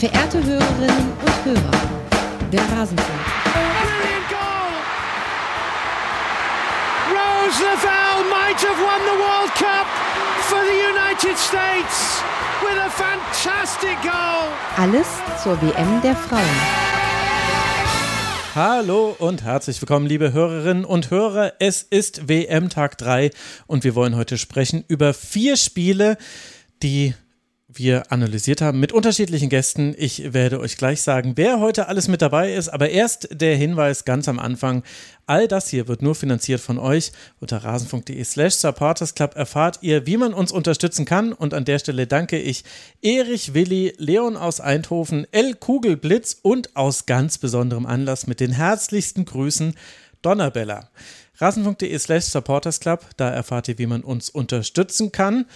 Verehrte Hörerinnen und Hörer, der Rasenfunk. Brilliant goal! Rose Lavelle might have won the World Cup for the United States with a fantastic goal. Alles zur WM der Frauen. Hallo und herzlich willkommen, liebe Hörerinnen und Hörer. Es ist WM Tag 3 und wir wollen heute sprechen über vier Spiele, die wir analysiert haben mit unterschiedlichen Gästen. Ich werde euch gleich sagen, wer heute alles mit dabei ist, aber erst der Hinweis ganz am Anfang. All das hier wird nur finanziert von euch. Unter rasenfunk.de slash supportersclub erfahrt ihr, wie man uns unterstützen kann. Und an der Stelle danke ich Erich Willi, Leon aus Eindhoven, L Kugelblitz und aus ganz besonderem Anlass mit den herzlichsten Grüßen Donnerbella. Rasenfunk.de slash supportersclub, da erfahrt ihr, wie man uns unterstützen kann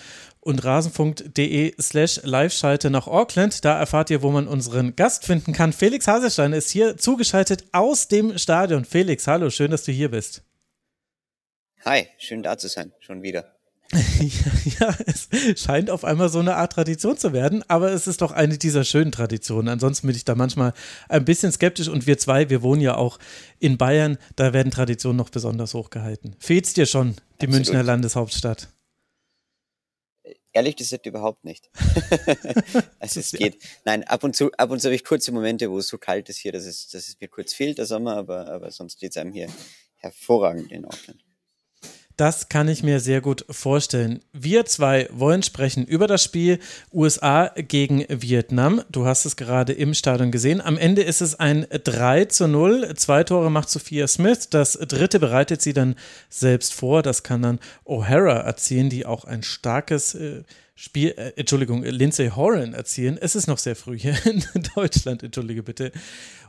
und rasenfunk.de slash live-schalte nach Auckland. Da erfahrt ihr, wo man unseren Gast finden kann. Felix Haselstein ist hier zugeschaltet aus dem Stadion. Felix, hallo, schön, dass du hier bist. Hi, schön da zu sein, schon wieder. ja, es scheint auf einmal so eine Art Tradition zu werden, aber es ist doch eine dieser schönen Traditionen. Ansonsten bin ich da manchmal ein bisschen skeptisch und wir zwei, wir wohnen ja auch in Bayern, da werden Traditionen noch besonders hochgehalten. Fehlt's dir schon, die Absolut. Münchner Landeshauptstadt? Ehrlich gesagt überhaupt nicht. also es geht. Nein, ab und zu, ab und zu habe ich kurze Momente, wo es so kalt ist hier, dass es, dass es mir kurz fehlt, der Sommer, aber, aber sonst geht es einem hier hervorragend in Auckland. Das kann ich mir sehr gut vorstellen. Wir zwei wollen sprechen über das Spiel USA gegen Vietnam. Du hast es gerade im Stadion gesehen. Am Ende ist es ein 3 zu 0. Zwei Tore macht Sophia Smith. Das dritte bereitet sie dann selbst vor. Das kann dann O'Hara erzielen, die auch ein starkes äh, Spiel, äh, Entschuldigung, Lindsay Horan erzielen. Es ist noch sehr früh hier in Deutschland, entschuldige bitte.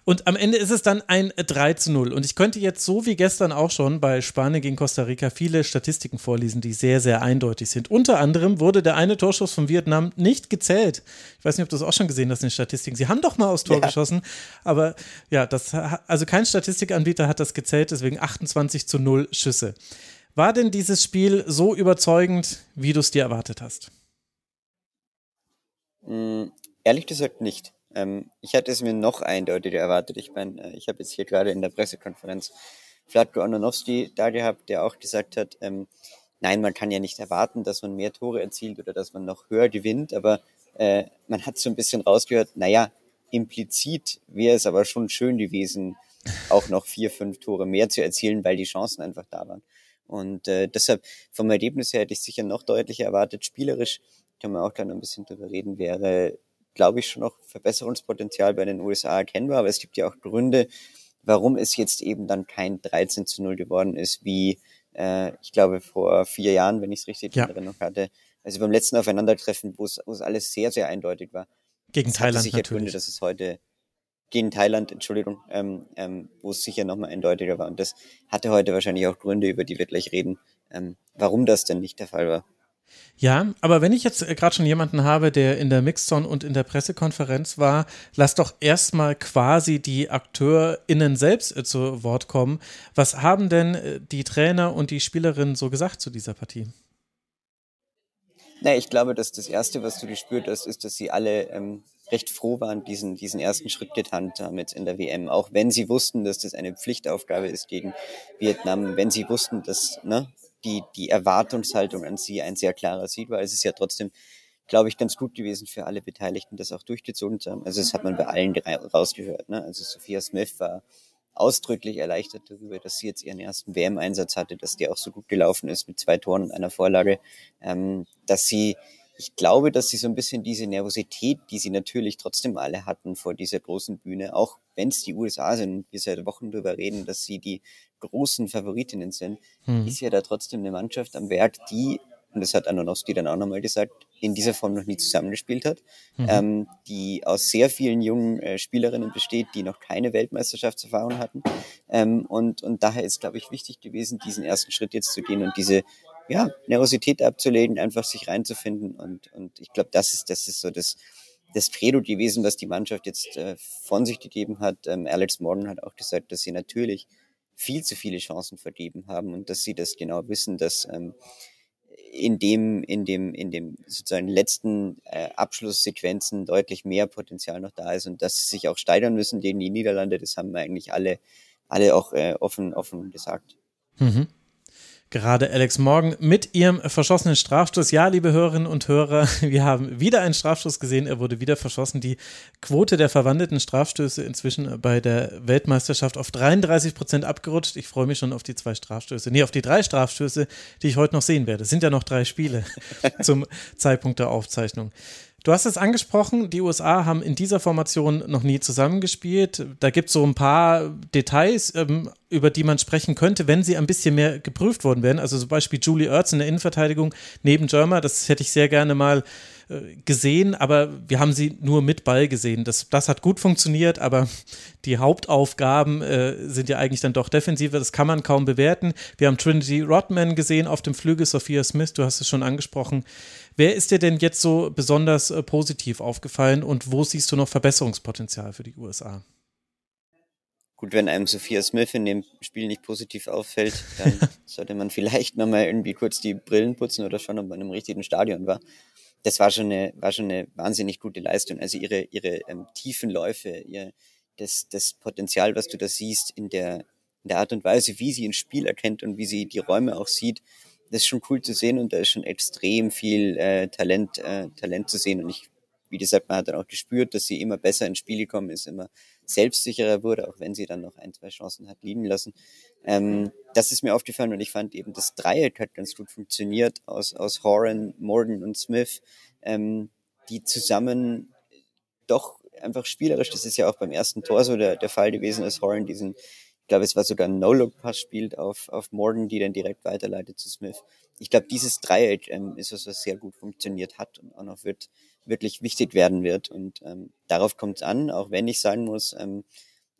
Und am Ende ist es dann ein 3 zu 0. Und ich könnte jetzt so wie gestern auch schon bei Spanien gegen Costa Rica viele Statistiken vorlesen, die sehr, sehr eindeutig sind. Unter anderem wurde der eine Torschuss von Vietnam nicht gezählt. Ich weiß nicht, ob du das auch schon gesehen hast in den Statistiken. Sie haben doch mal aus Tor ja. geschossen, aber ja, das, also kein Statistikanbieter hat das gezählt, deswegen 28 zu 0 Schüsse. War denn dieses Spiel so überzeugend, wie du es dir erwartet hast? Mm, ehrlich gesagt nicht. Ähm, ich hatte es mir noch eindeutiger erwartet. Ich meine, äh, ich habe jetzt hier gerade in der Pressekonferenz Vladko Anonowski da gehabt, der auch gesagt hat, ähm, nein, man kann ja nicht erwarten, dass man mehr Tore erzielt oder dass man noch höher gewinnt, aber äh, man hat so ein bisschen rausgehört, naja, implizit wäre es aber schon schön gewesen, auch noch vier, fünf Tore mehr zu erzielen, weil die Chancen einfach da waren. Und äh, deshalb vom Ergebnis her hätte ich sicher noch deutlicher erwartet. Spielerisch kann man auch gleich noch ein bisschen drüber reden, wäre glaube ich, schon noch Verbesserungspotenzial bei den USA erkennbar, aber es gibt ja auch Gründe, warum es jetzt eben dann kein 13 zu 0 geworden ist, wie äh, ich glaube vor vier Jahren, wenn ich es richtig ja. in Erinnerung hatte. Also beim letzten Aufeinandertreffen, wo es alles sehr, sehr eindeutig war. Gegen es Thailand sicher natürlich. Gründe, dass es heute gegen Thailand, Entschuldigung, ähm, ähm, wo es sicher nochmal eindeutiger war. Und das hatte heute wahrscheinlich auch Gründe, über die wir gleich reden, ähm, warum das denn nicht der Fall war. Ja, aber wenn ich jetzt äh, gerade schon jemanden habe, der in der Mixzone und in der Pressekonferenz war, lass doch erstmal quasi die AkteurInnen selbst äh, zu Wort kommen. Was haben denn äh, die Trainer und die Spielerinnen so gesagt zu dieser Partie? Na, ich glaube, dass das Erste, was du gespürt hast, ist, dass sie alle ähm, recht froh waren, diesen, diesen ersten Schritt getan haben jetzt in der WM. Auch wenn sie wussten, dass das eine Pflichtaufgabe ist gegen Vietnam, wenn sie wussten, dass ne, die, die Erwartungshaltung an sie ein sehr klarer sieht, weil es ist ja trotzdem, glaube ich, ganz gut gewesen für alle Beteiligten, das auch durchgezogen zu haben. Also das hat man bei allen rausgehört. Ne? Also Sophia Smith war ausdrücklich erleichtert darüber, dass sie jetzt ihren ersten WM-Einsatz hatte, dass der auch so gut gelaufen ist mit zwei Toren und einer Vorlage, ähm, dass sie ich glaube, dass sie so ein bisschen diese Nervosität, die sie natürlich trotzdem alle hatten vor dieser großen Bühne, auch wenn es die USA sind, wir seit Wochen darüber reden, dass sie die großen Favoritinnen sind, mhm. ist ja da trotzdem eine Mannschaft am Werk, die, und das hat Anonowski dann auch nochmal gesagt, in dieser Form noch nie zusammengespielt hat, mhm. ähm, die aus sehr vielen jungen äh, Spielerinnen besteht, die noch keine Weltmeisterschaftserfahrung hatten. Ähm, und, und daher ist, glaube ich, wichtig gewesen, diesen ersten Schritt jetzt zu gehen und diese ja, Nervosität abzulegen, einfach sich reinzufinden. Und, und ich glaube, das ist, das ist so das, das Credo gewesen, was die Mannschaft jetzt äh, von sich gegeben hat. Ähm, Alex Morgan hat auch gesagt, dass sie natürlich viel zu viele Chancen vergeben haben und dass sie das genau wissen, dass ähm, in dem, in dem, in dem sozusagen letzten äh, Abschlusssequenzen deutlich mehr Potenzial noch da ist und dass sie sich auch steigern müssen gegen die Niederlande, das haben wir eigentlich alle, alle auch äh, offen, offen gesagt. Mhm gerade Alex Morgan mit ihrem verschossenen Strafstoß. Ja, liebe Hörerinnen und Hörer, wir haben wieder einen Strafstoß gesehen. Er wurde wieder verschossen. Die Quote der verwandelten Strafstöße inzwischen bei der Weltmeisterschaft auf 33 Prozent abgerutscht. Ich freue mich schon auf die zwei Strafstöße. Nee, auf die drei Strafstöße, die ich heute noch sehen werde. Es sind ja noch drei Spiele zum Zeitpunkt der Aufzeichnung. Du hast es angesprochen, die USA haben in dieser Formation noch nie zusammengespielt. Da gibt es so ein paar Details, ähm, über die man sprechen könnte, wenn sie ein bisschen mehr geprüft worden wären. Also zum Beispiel Julie Ertz in der Innenverteidigung neben Germer, das hätte ich sehr gerne mal äh, gesehen, aber wir haben sie nur mit Ball gesehen. Das, das hat gut funktioniert, aber die Hauptaufgaben äh, sind ja eigentlich dann doch defensiver. Das kann man kaum bewerten. Wir haben Trinity Rodman gesehen auf dem Flügel, Sophia Smith, du hast es schon angesprochen. Wer ist dir denn jetzt so besonders äh, positiv aufgefallen und wo siehst du noch Verbesserungspotenzial für die USA? Gut, wenn einem Sophia Smith in dem Spiel nicht positiv auffällt, dann sollte man vielleicht nochmal irgendwie kurz die Brillen putzen oder schauen, ob man im richtigen Stadion war. Das war schon eine, war schon eine wahnsinnig gute Leistung. Also ihre, ihre ähm, tiefen Läufe, ihr, das, das Potenzial, was du da siehst in der, in der Art und Weise, wie sie ein Spiel erkennt und wie sie die Räume auch sieht, das ist schon cool zu sehen und da ist schon extrem viel äh, Talent, äh, Talent zu sehen. Und ich, wie gesagt, man hat dann auch gespürt, dass sie immer besser ins Spiel gekommen ist, immer selbstsicherer wurde, auch wenn sie dann noch ein, zwei Chancen hat liegen lassen. Ähm, das ist mir aufgefallen und ich fand eben, das Dreieck hat ganz gut funktioniert aus, aus Horan, Morden und Smith, ähm, die zusammen doch einfach spielerisch, das ist ja auch beim ersten Tor so der, der Fall gewesen, dass Horan diesen ich glaube, es war sogar ein No-Look-Pass spielt auf, auf Morgan, die dann direkt weiterleitet zu Smith. Ich glaube, dieses Dreieck ähm, ist was, was sehr gut funktioniert hat und auch noch wird, wirklich wichtig werden wird. Und ähm, darauf kommt es an, auch wenn ich sagen muss, ähm,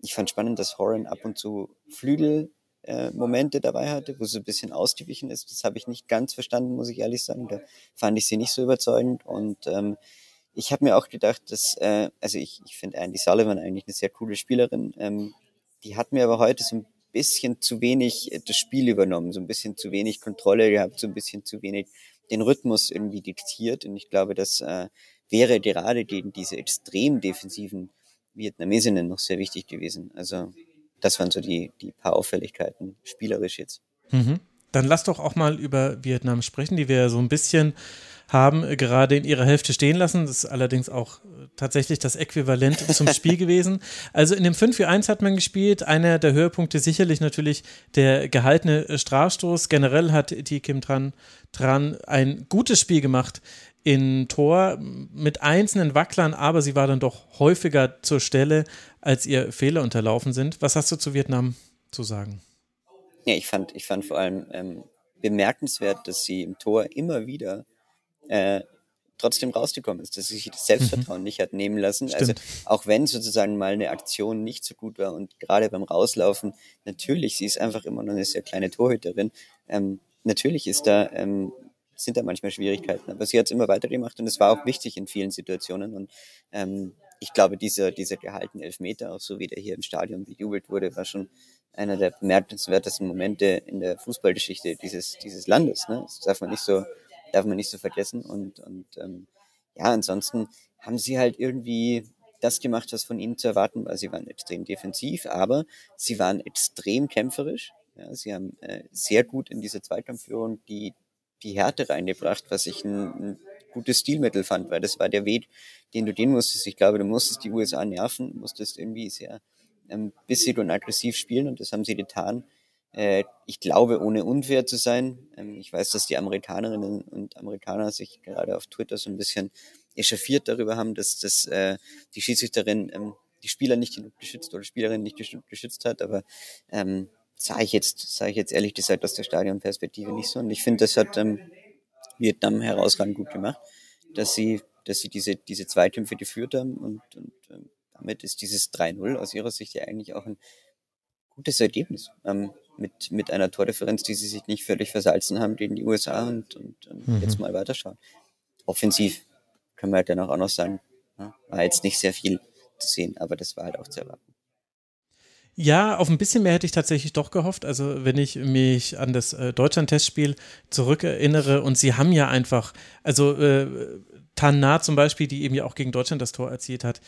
ich fand spannend, dass Horan ab und zu Flügel äh, Momente dabei hatte, wo sie ein bisschen ausgewichen ist. Das habe ich nicht ganz verstanden, muss ich ehrlich sagen. Da fand ich sie nicht so überzeugend. Und ähm, ich habe mir auch gedacht, dass, äh, also ich, ich finde Andy Sullivan eigentlich eine sehr coole Spielerin. Ähm, die hat mir aber heute so ein bisschen zu wenig äh, das Spiel übernommen, so ein bisschen zu wenig Kontrolle gehabt, so ein bisschen zu wenig den Rhythmus irgendwie diktiert. Und ich glaube, das äh, wäre gerade gegen diese extrem defensiven Vietnamesinnen noch sehr wichtig gewesen. Also das waren so die, die paar Auffälligkeiten, spielerisch jetzt. Mhm. Dann lass doch auch mal über Vietnam sprechen, die wir so ein bisschen haben gerade in ihrer Hälfte stehen lassen. Das ist allerdings auch äh, tatsächlich das Äquivalent zum Spiel gewesen. Also in dem 5-4-1 hat man gespielt. Einer der Höhepunkte sicherlich natürlich der gehaltene Strafstoß. Generell hat die Kim Tran, Tran ein gutes Spiel gemacht in Tor mit einzelnen Wacklern, aber sie war dann doch häufiger zur Stelle, als ihr Fehler unterlaufen sind. Was hast du zu Vietnam zu sagen? Ja, ich fand, ich fand vor allem ähm, bemerkenswert, dass sie im Tor immer wieder äh, trotzdem rausgekommen ist, dass sie sich das Selbstvertrauen mhm. nicht hat nehmen lassen. Also Stimmt. Also auch wenn sozusagen mal eine Aktion nicht so gut war und gerade beim Rauslaufen, natürlich, sie ist einfach immer noch eine sehr kleine Torhüterin. Ähm, natürlich ist da, ähm, sind da manchmal Schwierigkeiten, aber sie hat es immer weitergemacht und es war auch wichtig in vielen Situationen und ähm, ich glaube, dieser, dieser gehaltene Elfmeter, auch so wie der hier im Stadion bejubelt wurde, war schon einer der bemerkenswertesten Momente in der Fußballgeschichte dieses, dieses Landes. Ne? Das darf man nicht so darf man nicht so vergessen. Und, und ähm, ja, ansonsten haben sie halt irgendwie das gemacht, was von ihnen zu erwarten war. Sie waren extrem defensiv, aber sie waren extrem kämpferisch. Ja, sie haben äh, sehr gut in diese Zweikampfführung die, die Härte reingebracht, was ich ein, ein gutes Stilmittel fand, weil das war der Weg, den du gehen musstest. Ich glaube, du musstest die USA nerven, musstest irgendwie sehr ähm, bissig und aggressiv spielen und das haben sie getan. Äh, ich glaube, ohne unfair zu sein. Ähm, ich weiß, dass die Amerikanerinnen und Amerikaner sich gerade auf Twitter so ein bisschen echauffiert darüber haben, dass, dass äh, die Schiedsrichterin ähm, die Spieler nicht genug geschützt oder Spielerin nicht geschützt hat, aber ähm, sage ich jetzt, sage ich jetzt ehrlich gesagt aus der Stadionperspektive nicht so. Und ich finde, das hat ähm, Vietnam herausragend gut gemacht, dass sie, dass sie diese, diese Zweikämpfe geführt haben und, und ähm, damit ist dieses 3-0 aus ihrer Sicht ja eigentlich auch ein gutes Ergebnis. Ähm, mit, mit einer Tordifferenz, die sie sich nicht völlig versalzen haben gegen die USA und, und, und mhm. jetzt mal weiterschauen. Offensiv können wir halt dann auch noch sagen, war jetzt nicht sehr viel zu sehen, aber das war halt auch zu erwarten. Ja, auf ein bisschen mehr hätte ich tatsächlich doch gehofft. Also, wenn ich mich an das äh, Deutschland-Testspiel zurückerinnere und sie haben ja einfach, also äh, Tanna zum Beispiel, die eben ja auch gegen Deutschland das Tor erzielt hat.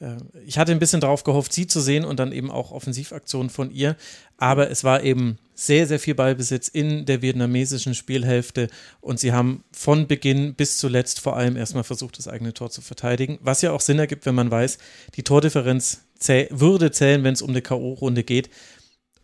Äh, ich hatte ein bisschen darauf gehofft, sie zu sehen und dann eben auch Offensivaktionen von ihr. Aber es war eben sehr, sehr viel Ballbesitz in der vietnamesischen Spielhälfte und sie haben von Beginn bis zuletzt vor allem erstmal versucht, das eigene Tor zu verteidigen. Was ja auch Sinn ergibt, wenn man weiß, die Tordifferenz zäh würde zählen, wenn es um eine K.O.-Runde geht.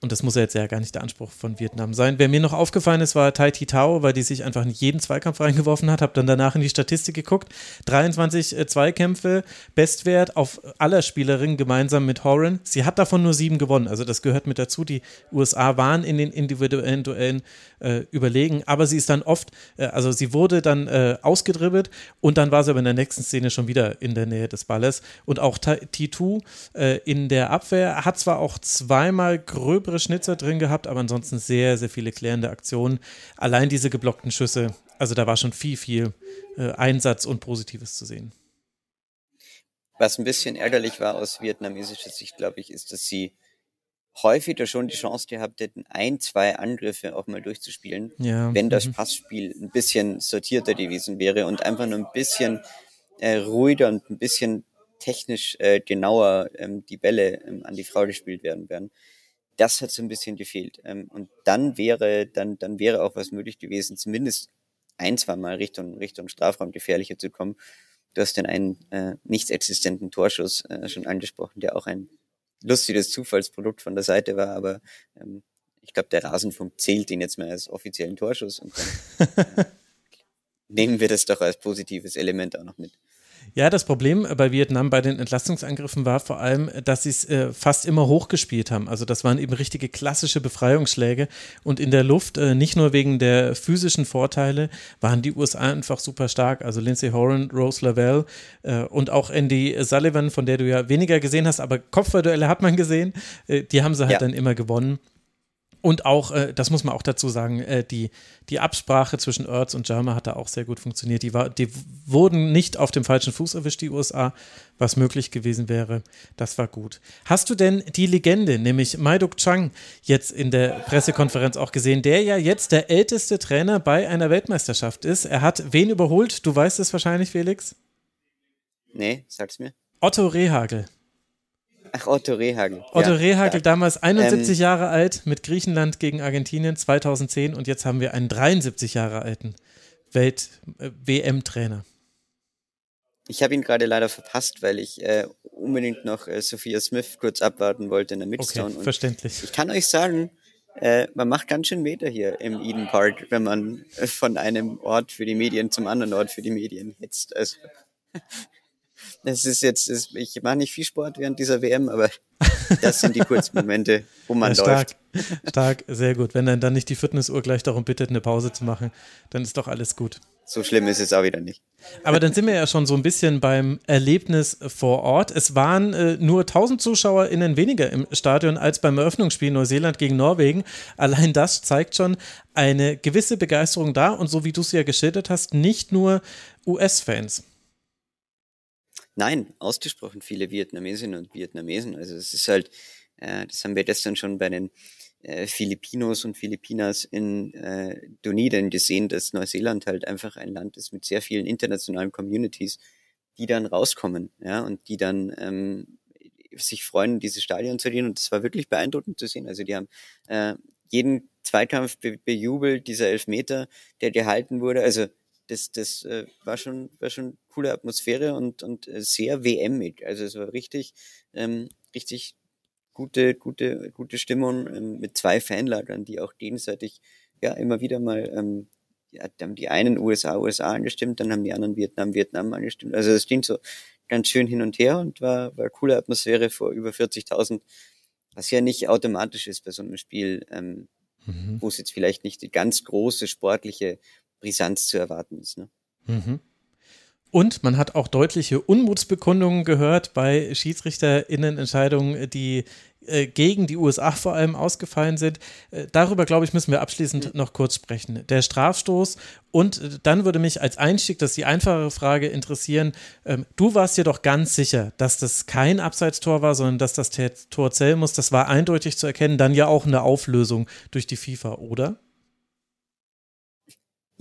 Und das muss ja jetzt ja gar nicht der Anspruch von Vietnam sein. Wer mir noch aufgefallen ist, war Tai Thi Tao, weil die sich einfach in jeden Zweikampf reingeworfen hat. Habe dann danach in die Statistik geguckt. 23 äh, Zweikämpfe, Bestwert auf aller Spielerinnen gemeinsam mit Horan. Sie hat davon nur sieben gewonnen. Also das gehört mit dazu. Die USA waren in den individuellen Duellen äh, überlegen. Aber sie ist dann oft, äh, also sie wurde dann äh, ausgedribbelt und dann war sie aber in der nächsten Szene schon wieder in der Nähe des Balles. Und auch Titu äh, in der Abwehr hat zwar auch zweimal gröbere gröbere Schnitzer drin gehabt, aber ansonsten sehr, sehr viele klärende Aktionen. Allein diese geblockten Schüsse, also da war schon viel, viel äh, Einsatz und Positives zu sehen. Was ein bisschen ärgerlich war aus vietnamesischer Sicht, glaube ich, ist, dass sie häufiger schon die Chance gehabt hätten, ein, zwei Angriffe auch mal durchzuspielen, ja. wenn das mhm. Passspiel ein bisschen sortierter gewesen wäre und einfach nur ein bisschen äh, ruhiger und ein bisschen technisch äh, genauer ähm, die Bälle ähm, an die Frau gespielt werden werden das hat so ein bisschen gefehlt. Ähm, und dann wäre, dann, dann wäre auch was möglich gewesen, zumindest ein, zwei Mal Richtung, Richtung Strafraum gefährlicher zu kommen. Du hast den einen äh, nicht existenten Torschuss äh, schon angesprochen, der auch ein lustiges Zufallsprodukt von der Seite war, aber ähm, ich glaube, der Rasenfunk zählt ihn jetzt mal als offiziellen Torschuss und dann äh, nehmen wir das doch als positives Element auch noch mit. Ja, das Problem bei Vietnam bei den Entlastungsangriffen war vor allem, dass sie es äh, fast immer hochgespielt haben. Also das waren eben richtige klassische Befreiungsschläge und in der Luft, äh, nicht nur wegen der physischen Vorteile, waren die USA einfach super stark. Also Lindsay Horan, Rose Lavelle äh, und auch Andy Sullivan, von der du ja weniger gesehen hast, aber Kopfballduelle hat man gesehen, äh, die haben sie halt ja. dann immer gewonnen. Und auch, äh, das muss man auch dazu sagen, äh, die, die Absprache zwischen Ertz und Jarma hat da auch sehr gut funktioniert. Die, war, die wurden nicht auf dem falschen Fuß erwischt, die USA, was möglich gewesen wäre. Das war gut. Hast du denn die Legende, nämlich Maiduk Chang, jetzt in der Pressekonferenz auch gesehen, der ja jetzt der älteste Trainer bei einer Weltmeisterschaft ist? Er hat wen überholt? Du weißt es wahrscheinlich, Felix? Nee, sag's mir. Otto Rehagel. Ach, Otto Rehagel. Otto ja, Rehagel, ja. damals 71 ähm, Jahre alt, mit Griechenland gegen Argentinien 2010 und jetzt haben wir einen 73 Jahre alten Welt-WM-Trainer. Äh, ich habe ihn gerade leider verpasst, weil ich äh, unbedingt noch äh, Sophia Smith kurz abwarten wollte in der Midstone. Okay, verständlich. Ich kann euch sagen, äh, man macht ganz schön Meter hier im Eden Park, wenn man äh, von einem Ort für die Medien zum anderen Ort für die Medien hetzt. Also das ist jetzt, das, ich mache nicht viel Sport während dieser WM, aber das sind die kurzen Momente, wo man ja, stark, läuft. Stark, sehr gut. Wenn dann, dann nicht die Fitnessuhr gleich darum bittet, eine Pause zu machen, dann ist doch alles gut. So schlimm ist es auch wieder nicht. Aber dann sind wir ja schon so ein bisschen beim Erlebnis vor Ort. Es waren äh, nur 1000 ZuschauerInnen weniger im Stadion als beim Eröffnungsspiel Neuseeland gegen Norwegen. Allein das zeigt schon eine gewisse Begeisterung da und so wie du es ja geschildert hast, nicht nur US-Fans. Nein, ausgesprochen viele Vietnamesinnen und Vietnamesen. Also es ist halt, äh, das haben wir gestern schon bei den äh, Filipinos und Filipinas in äh, Dunedin gesehen, dass Neuseeland halt einfach ein Land ist mit sehr vielen internationalen Communities, die dann rauskommen, ja, und die dann ähm, sich freuen, diese Stadion zu gehen. Und das war wirklich beeindruckend zu sehen. Also die haben äh, jeden Zweikampf be bejubelt, dieser Elfmeter, der gehalten wurde. Also das, das äh, war schon, war schon coole Atmosphäre und, und äh, sehr WMig. Also es war richtig, ähm, richtig gute, gute, gute Stimmung ähm, mit zwei Fanlagern, die auch gegenseitig ja immer wieder mal, ähm, ja, haben die einen USA, USA angestimmt, dann haben die anderen Vietnam, Vietnam angestimmt. Also es ging so ganz schön hin und her und war, war coole Atmosphäre vor über 40.000, was ja nicht automatisch ist bei so einem Spiel, ähm, mhm. wo es jetzt vielleicht nicht die ganz große sportliche Brisanz zu erwarten ist. Ne? Mhm. Und man hat auch deutliche Unmutsbekundungen gehört bei SchiedsrichterInnen-Entscheidungen, die äh, gegen die USA vor allem ausgefallen sind. Äh, darüber, glaube ich, müssen wir abschließend noch kurz sprechen. Der Strafstoß und äh, dann würde mich als Einstieg, das ist die einfachere Frage, interessieren. Ähm, du warst dir doch ganz sicher, dass das kein Abseitstor war, sondern dass das Tor zählen muss. Das war eindeutig zu erkennen. Dann ja auch eine Auflösung durch die FIFA, oder?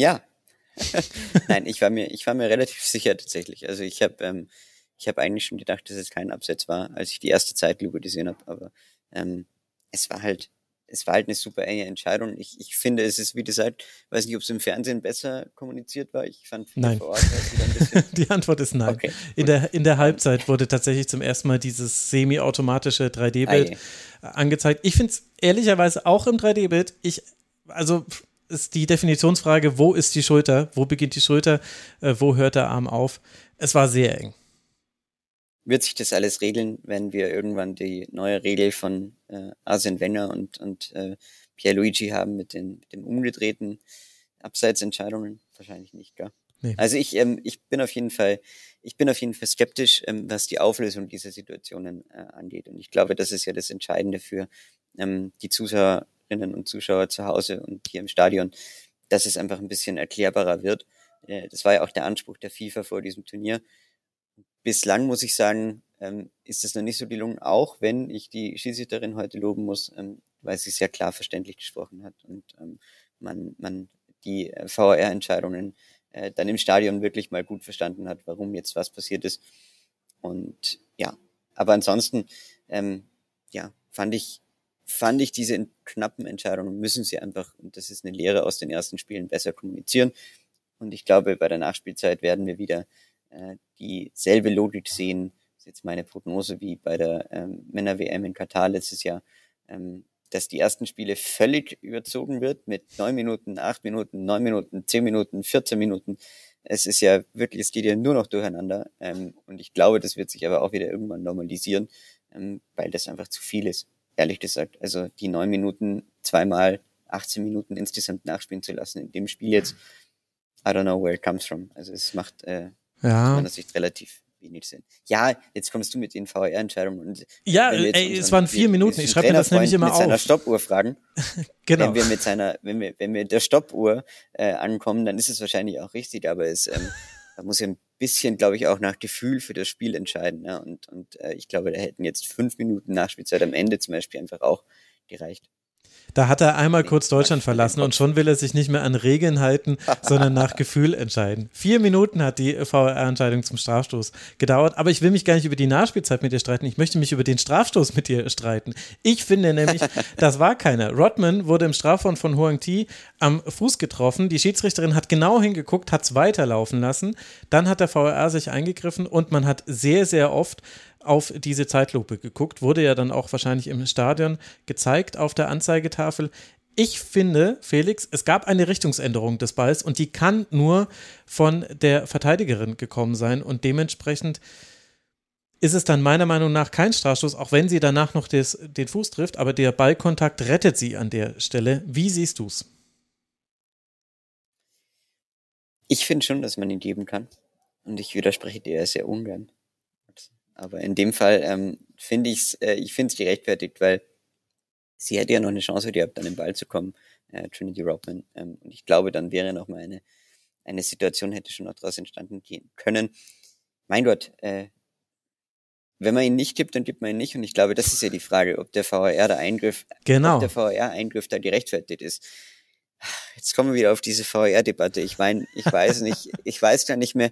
Ja. Nein, ich war mir, ich war mir relativ sicher tatsächlich. Also ich habe ähm, ich habe eigentlich schon gedacht, dass es kein Absatz war, als ich die erste Zeitlupe gesehen habe, aber ähm, es war halt, es war halt eine super enge Entscheidung. Ich, ich finde, es ist, wie gesagt, weiß nicht, ob es im Fernsehen besser kommuniziert war. Ich fand nein. vor Ort die Antwort ist nein. Okay, in, der, in der Halbzeit wurde tatsächlich zum ersten Mal dieses semi-automatische 3D-Bild angezeigt. Ich finde es ehrlicherweise auch im 3D-Bild, ich, also ist die Definitionsfrage, wo ist die Schulter, wo beginnt die Schulter, äh, wo hört der Arm auf. Es war sehr eng wird sich das alles regeln, wenn wir irgendwann die neue Regel von äh, Arsene Wenger und, und äh, Pierluigi haben mit den, mit den umgedrehten Abseitsentscheidungen? Wahrscheinlich nicht, gell? Nee. Also ich, ähm, ich bin auf jeden Fall, ich bin auf jeden Fall skeptisch, ähm, was die Auflösung dieser Situationen äh, angeht. Und ich glaube, das ist ja das Entscheidende für ähm, die Zuschauerinnen und Zuschauer zu Hause und hier im Stadion, dass es einfach ein bisschen erklärbarer wird. Äh, das war ja auch der Anspruch der FIFA vor diesem Turnier, bislang muss ich sagen, ähm, ist das noch nicht so gelungen, auch wenn ich die Schiedsrichterin heute loben muss, ähm, weil sie sehr klar verständlich gesprochen hat und ähm, man, man die äh, VAR-Entscheidungen äh, dann im Stadion wirklich mal gut verstanden hat, warum jetzt was passiert ist. Und ja, aber ansonsten, ähm, ja, fand ich, fand ich diese knappen Entscheidungen müssen sie einfach, und das ist eine Lehre aus den ersten Spielen, besser kommunizieren. Und ich glaube, bei der Nachspielzeit werden wir wieder äh, dieselbe Logik sehen, das ist jetzt meine Prognose wie bei der ähm, Männer-WM in Katar letztes Jahr, ähm, dass die ersten Spiele völlig überzogen wird mit neun Minuten, acht Minuten, neun Minuten, zehn Minuten, 14 Minuten. Es ist ja wirklich, es geht ja nur noch durcheinander. Ähm, und ich glaube, das wird sich aber auch wieder irgendwann normalisieren, ähm, weil das einfach zu viel ist, ehrlich gesagt. Also die neun Minuten zweimal 18 Minuten insgesamt nachspielen zu lassen in dem Spiel jetzt, I don't know where it comes from. Also es macht äh, ja. aus meiner Sicht relativ wenig Sinn. Ja, jetzt kommst du mit den VR-Entscheidungen. Ja, ey, es waren vier Minuten. Ich schreibe mir das nämlich immer mit auf. Mit seiner Stoppuhr fragen. genau. Wenn wir mit seiner, wenn wir, wenn wir der Stoppuhr äh, ankommen, dann ist es wahrscheinlich auch richtig, aber es ähm, man muss ja ein bisschen, glaube ich, auch nach Gefühl für das Spiel entscheiden. Ja? Und, und äh, ich glaube, da hätten jetzt fünf Minuten Nachspielzeit am Ende zum Beispiel einfach auch gereicht. Da hat er einmal kurz Deutschland verlassen und schon will er sich nicht mehr an Regeln halten, sondern nach Gefühl entscheiden. Vier Minuten hat die VR-Entscheidung zum Strafstoß gedauert, aber ich will mich gar nicht über die Nachspielzeit mit dir streiten. Ich möchte mich über den Strafstoß mit dir streiten. Ich finde nämlich, das war keiner. Rodman wurde im Strafraum von Huang Ti am Fuß getroffen. Die Schiedsrichterin hat genau hingeguckt, hat es weiterlaufen lassen. Dann hat der VR sich eingegriffen und man hat sehr, sehr oft auf diese Zeitlupe geguckt, wurde ja dann auch wahrscheinlich im Stadion gezeigt auf der Anzeigetafel. Ich finde, Felix, es gab eine Richtungsänderung des Balls und die kann nur von der Verteidigerin gekommen sein und dementsprechend ist es dann meiner Meinung nach kein Strafstoß, auch wenn sie danach noch des, den Fuß trifft, aber der Ballkontakt rettet sie an der Stelle. Wie siehst du es? Ich finde schon, dass man ihn geben kann. Und ich widerspreche dir sehr ungern. Aber in dem Fall ähm, finde ich's, äh, ich finde es gerechtfertigt, weil sie hätte ja noch eine Chance gehabt, an den Ball zu kommen, äh, Trinity Rodman. Ähm, und ich glaube, dann wäre noch mal eine, eine Situation, hätte schon noch daraus entstanden gehen können. Mein Gott, äh, wenn man ihn nicht gibt, dann gibt man ihn nicht. Und ich glaube, das ist ja die Frage, ob der VAR da Eingriff, genau. ob der VAR-Eingriff da gerechtfertigt ist. Jetzt kommen wir wieder auf diese VAR-Debatte. Ich meine, ich weiß nicht, ich weiß gar nicht mehr,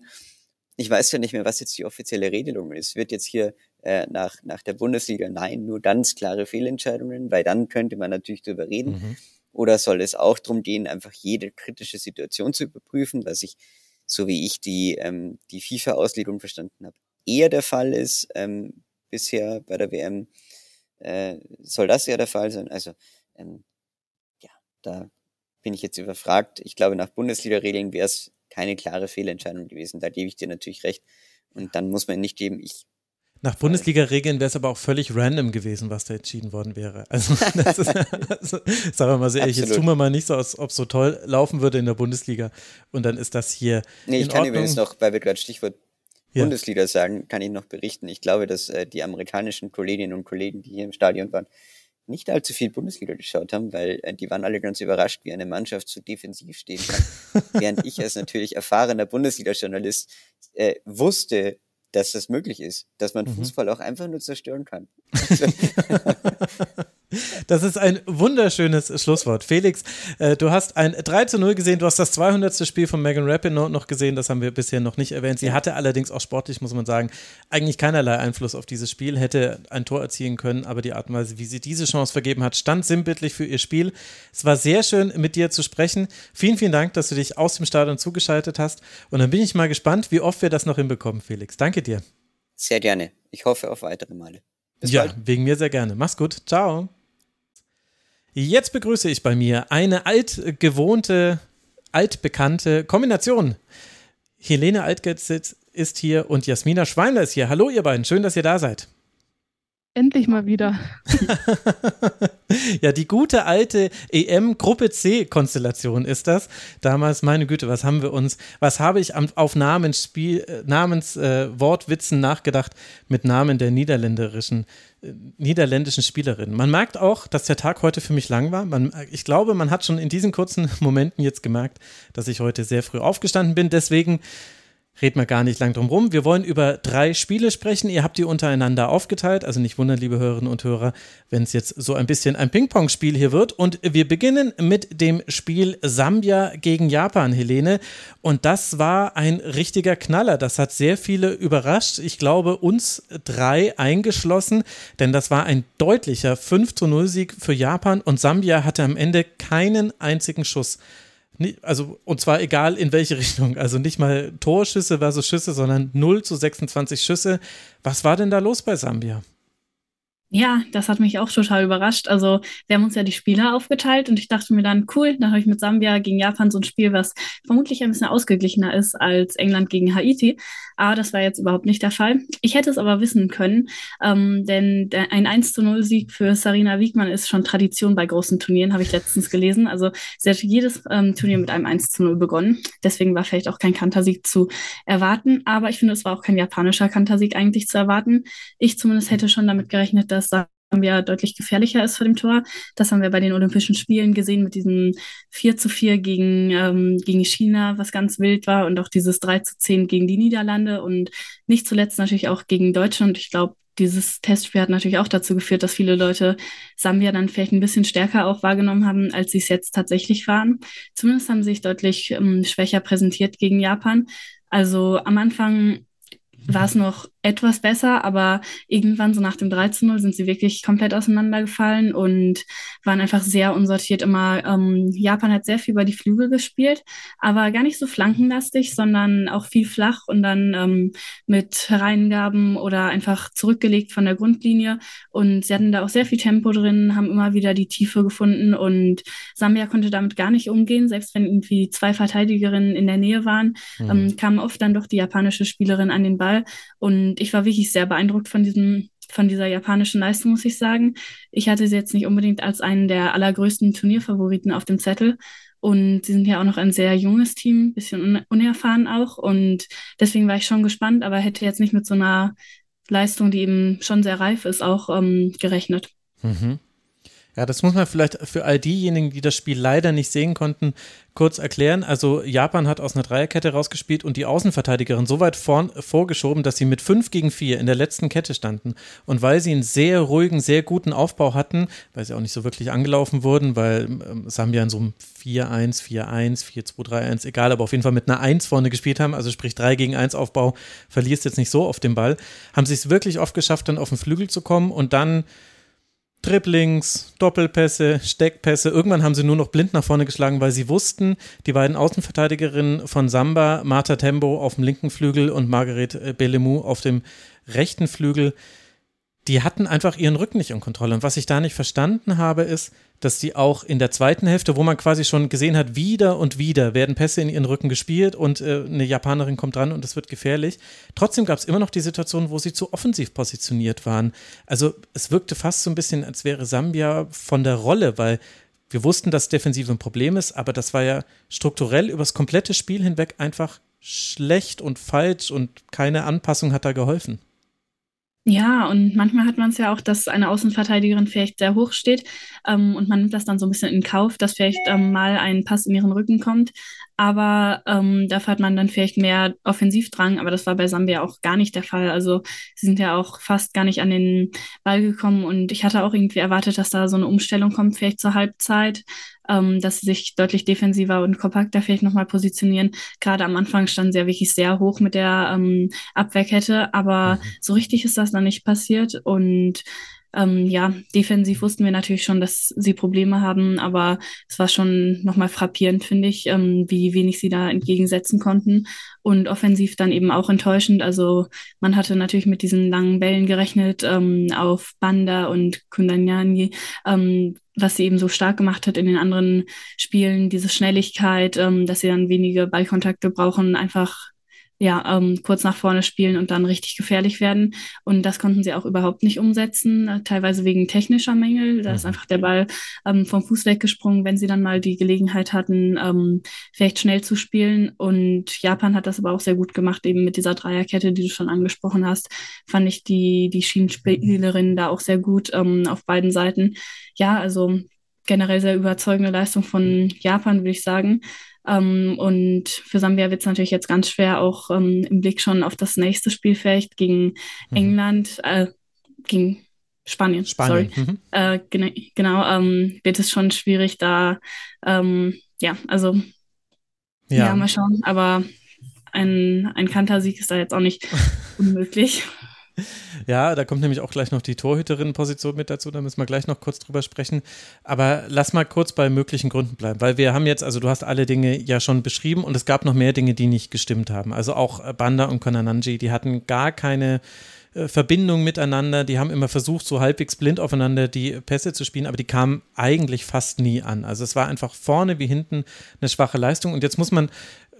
ich weiß ja nicht mehr, was jetzt die offizielle Regelung ist. Wird jetzt hier äh, nach, nach der Bundesliga, nein, nur ganz klare Fehlentscheidungen, weil dann könnte man natürlich drüber reden. Mhm. Oder soll es auch darum gehen, einfach jede kritische Situation zu überprüfen, was ich, so wie ich die, ähm, die FIFA-Auslegung verstanden habe, eher der Fall ist ähm, bisher bei der WM. Äh, soll das ja der Fall sein? Also ähm, ja, da bin ich jetzt überfragt. Ich glaube, nach Bundesliga-Regeln wäre es keine klare Fehlentscheidung gewesen. Da gebe ich dir natürlich recht. Und dann muss man nicht geben, ich nach Bundesliga-Regeln wäre es aber auch völlig random gewesen, was da entschieden worden wäre. Also, das ist, also sagen wir mal so ehrlich, jetzt tun wir mal nicht so, als ob es so toll laufen würde in der Bundesliga und dann ist das hier. Nee, ich kann Ordnung. übrigens noch, weil wir gerade Stichwort, ja. Bundesliga sagen, kann ich noch berichten. Ich glaube, dass äh, die amerikanischen Kolleginnen und Kollegen, die hier im Stadion waren, nicht allzu viel Bundesliga geschaut haben, weil äh, die waren alle ganz überrascht, wie eine Mannschaft so defensiv stehen kann. Während ich als natürlich erfahrener Bundesliga-Journalist äh, wusste, dass das möglich ist, dass man mhm. Fußball auch einfach nur zerstören kann. Das ist ein wunderschönes Schlusswort. Felix, äh, du hast ein 3 zu 0 gesehen, du hast das 200. Spiel von Megan Rapinoe noch gesehen, das haben wir bisher noch nicht erwähnt. Sie hatte allerdings auch sportlich, muss man sagen, eigentlich keinerlei Einfluss auf dieses Spiel, hätte ein Tor erzielen können, aber die Art und Weise, wie sie diese Chance vergeben hat, stand sinnbildlich für ihr Spiel. Es war sehr schön, mit dir zu sprechen. Vielen, vielen Dank, dass du dich aus dem Stadion zugeschaltet hast und dann bin ich mal gespannt, wie oft wir das noch hinbekommen, Felix. Danke dir. Sehr gerne. Ich hoffe auf weitere Male. Bis ja, bald. wegen mir sehr gerne. Mach's gut. Ciao. Jetzt begrüße ich bei mir eine altgewohnte, altbekannte Kombination. Helene Altgetz ist hier und Jasmina Schweinler ist hier. Hallo ihr beiden, schön, dass ihr da seid. Endlich mal wieder. ja, die gute alte EM-Gruppe C-Konstellation ist das. Damals, meine Güte, was haben wir uns, was habe ich auf Namensspiel, äh, Namenswortwitzen äh, nachgedacht mit Namen der niederländischen, äh, niederländischen Spielerinnen. Man merkt auch, dass der Tag heute für mich lang war. Man, ich glaube, man hat schon in diesen kurzen Momenten jetzt gemerkt, dass ich heute sehr früh aufgestanden bin. Deswegen reden wir gar nicht lang drum rum. Wir wollen über drei Spiele sprechen. Ihr habt die untereinander aufgeteilt, also nicht wundern, liebe Hörerinnen und Hörer, wenn es jetzt so ein bisschen ein Ping-Pong-Spiel hier wird. Und wir beginnen mit dem Spiel Sambia gegen Japan, Helene. Und das war ein richtiger Knaller. Das hat sehr viele überrascht. Ich glaube, uns drei eingeschlossen, denn das war ein deutlicher 5 zu 0 Sieg für Japan und Sambia hatte am Ende keinen einzigen Schuss also, und zwar egal in welche Richtung. Also nicht mal Torschüsse versus Schüsse, sondern 0 zu 26 Schüsse. Was war denn da los bei Sambia? Ja, das hat mich auch total überrascht. Also wir haben uns ja die Spieler aufgeteilt und ich dachte mir dann, cool, dann habe ich mit Sambia gegen Japan so ein Spiel, was vermutlich ein bisschen ausgeglichener ist als England gegen Haiti. Aber das war jetzt überhaupt nicht der Fall. Ich hätte es aber wissen können, ähm, denn ein 1 zu 0 Sieg für Sarina Wiegmann ist schon Tradition bei großen Turnieren, habe ich letztens gelesen. Also sie hat jedes ähm, Turnier mit einem 1 zu 0 begonnen. Deswegen war vielleicht auch kein Kantersieg zu erwarten. Aber ich finde, es war auch kein japanischer Kantersieg eigentlich zu erwarten. Ich zumindest hätte schon damit gerechnet, dass Sambia deutlich gefährlicher ist vor dem Tor. Das haben wir bei den Olympischen Spielen gesehen mit diesem 4 zu 4 gegen, ähm, gegen China, was ganz wild war und auch dieses 3 zu 10 gegen die Niederlande und nicht zuletzt natürlich auch gegen Deutschland. Ich glaube, dieses Testspiel hat natürlich auch dazu geführt, dass viele Leute Sambia dann vielleicht ein bisschen stärker auch wahrgenommen haben, als sie es jetzt tatsächlich waren. Zumindest haben sie sich deutlich ähm, schwächer präsentiert gegen Japan. Also am Anfang war es noch etwas besser, aber irgendwann so nach dem 13-0 sind sie wirklich komplett auseinandergefallen und waren einfach sehr unsortiert immer. Ähm, Japan hat sehr viel über die Flügel gespielt, aber gar nicht so flankenlastig, sondern auch viel flach und dann ähm, mit Reingaben oder einfach zurückgelegt von der Grundlinie. Und sie hatten da auch sehr viel Tempo drin, haben immer wieder die Tiefe gefunden und Sambia konnte damit gar nicht umgehen, selbst wenn irgendwie zwei Verteidigerinnen in der Nähe waren, mhm. ähm, kam oft dann doch die japanische Spielerin an den Ball und und ich war wirklich sehr beeindruckt von diesem, von dieser japanischen Leistung, muss ich sagen. Ich hatte sie jetzt nicht unbedingt als einen der allergrößten Turnierfavoriten auf dem Zettel. Und sie sind ja auch noch ein sehr junges Team, bisschen unerfahren auch. Und deswegen war ich schon gespannt, aber hätte jetzt nicht mit so einer Leistung, die eben schon sehr reif ist, auch ähm, gerechnet. Mhm. Ja, das muss man vielleicht für all diejenigen, die das Spiel leider nicht sehen konnten, kurz erklären. Also Japan hat aus einer Dreierkette rausgespielt und die Außenverteidigerin so weit vorn, vorgeschoben, dass sie mit 5 gegen 4 in der letzten Kette standen. Und weil sie einen sehr ruhigen, sehr guten Aufbau hatten, weil sie auch nicht so wirklich angelaufen wurden, weil ähm, Sambia in so einem 4-1, 4-1, 4-2-3-1, egal, aber auf jeden Fall mit einer 1 vorne gespielt haben, also sprich 3 gegen 1 Aufbau, verlierst jetzt nicht so auf dem Ball, haben sie es wirklich oft geschafft, dann auf den Flügel zu kommen und dann Dribblings, Doppelpässe, Steckpässe. Irgendwann haben sie nur noch blind nach vorne geschlagen, weil sie wussten, die beiden Außenverteidigerinnen von Samba, Marta Tembo auf dem linken Flügel und Margaret äh, Bellemou auf dem rechten Flügel, die hatten einfach ihren Rücken nicht in Kontrolle. Und was ich da nicht verstanden habe, ist, dass die auch in der zweiten Hälfte, wo man quasi schon gesehen hat, wieder und wieder werden Pässe in ihren Rücken gespielt und äh, eine Japanerin kommt dran und es wird gefährlich. Trotzdem gab es immer noch die Situation, wo sie zu offensiv positioniert waren. Also es wirkte fast so ein bisschen, als wäre Sambia von der Rolle, weil wir wussten, dass Defensive ein Problem ist, aber das war ja strukturell übers komplette Spiel hinweg einfach schlecht und falsch und keine Anpassung hat da geholfen. Ja, und manchmal hat man es ja auch, dass eine Außenverteidigerin vielleicht sehr hoch steht ähm, und man nimmt das dann so ein bisschen in Kauf, dass vielleicht ähm, mal ein Pass in ihren Rücken kommt. Aber ähm, dafür hat man dann vielleicht mehr Offensivdrang, aber das war bei Sambia auch gar nicht der Fall. Also sie sind ja auch fast gar nicht an den Ball gekommen und ich hatte auch irgendwie erwartet, dass da so eine Umstellung kommt, vielleicht zur Halbzeit ähm, dass sie sich deutlich defensiver und kompakter vielleicht nochmal positionieren. Gerade am Anfang standen sie ja wirklich sehr hoch mit der ähm, Abwehrkette, aber mhm. so richtig ist das dann nicht passiert und ähm, ja, defensiv wussten wir natürlich schon, dass sie Probleme haben, aber es war schon nochmal frappierend, finde ich, ähm, wie wenig sie da entgegensetzen konnten. Und offensiv dann eben auch enttäuschend. Also man hatte natürlich mit diesen langen Bällen gerechnet ähm, auf Banda und Kundanyani, ähm, was sie eben so stark gemacht hat in den anderen Spielen, diese Schnelligkeit, ähm, dass sie dann wenige Ballkontakte brauchen, einfach ja, ähm, kurz nach vorne spielen und dann richtig gefährlich werden. Und das konnten sie auch überhaupt nicht umsetzen, äh, teilweise wegen technischer Mängel. Da ist mhm. einfach der Ball ähm, vom Fuß weggesprungen, wenn sie dann mal die Gelegenheit hatten, ähm, vielleicht schnell zu spielen. Und Japan hat das aber auch sehr gut gemacht, eben mit dieser Dreierkette, die du schon angesprochen hast, fand ich die, die Schienenspielerin da auch sehr gut ähm, auf beiden Seiten. Ja, also generell sehr überzeugende Leistung von Japan, würde ich sagen. Ähm, und für Sambia wird es natürlich jetzt ganz schwer, auch ähm, im Blick schon auf das nächste Spiel vielleicht gegen mhm. England, äh, gegen Spanien, Spanien. sorry. Mhm. Äh, gena genau, ähm, wird es schon schwierig, da, ähm, ja, also, ja. ja, mal schauen. Aber ein, ein Kantersieg ist da jetzt auch nicht unmöglich. Ja, da kommt nämlich auch gleich noch die Torhüterinnenposition mit dazu, da müssen wir gleich noch kurz drüber sprechen. Aber lass mal kurz bei möglichen Gründen bleiben, weil wir haben jetzt, also du hast alle Dinge ja schon beschrieben und es gab noch mehr Dinge, die nicht gestimmt haben. Also auch Banda und Konananji, die hatten gar keine äh, Verbindung miteinander, die haben immer versucht, so halbwegs blind aufeinander die Pässe zu spielen, aber die kamen eigentlich fast nie an. Also es war einfach vorne wie hinten eine schwache Leistung und jetzt muss man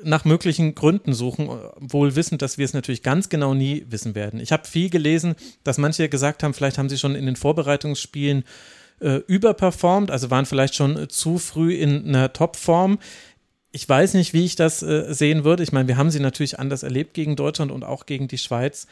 nach möglichen Gründen suchen, wohl wissend, dass wir es natürlich ganz genau nie wissen werden. Ich habe viel gelesen, dass manche gesagt haben, vielleicht haben sie schon in den Vorbereitungsspielen äh, überperformt, also waren vielleicht schon zu früh in einer Topform. Ich weiß nicht, wie ich das äh, sehen würde. Ich meine, wir haben sie natürlich anders erlebt gegen Deutschland und auch gegen die Schweiz.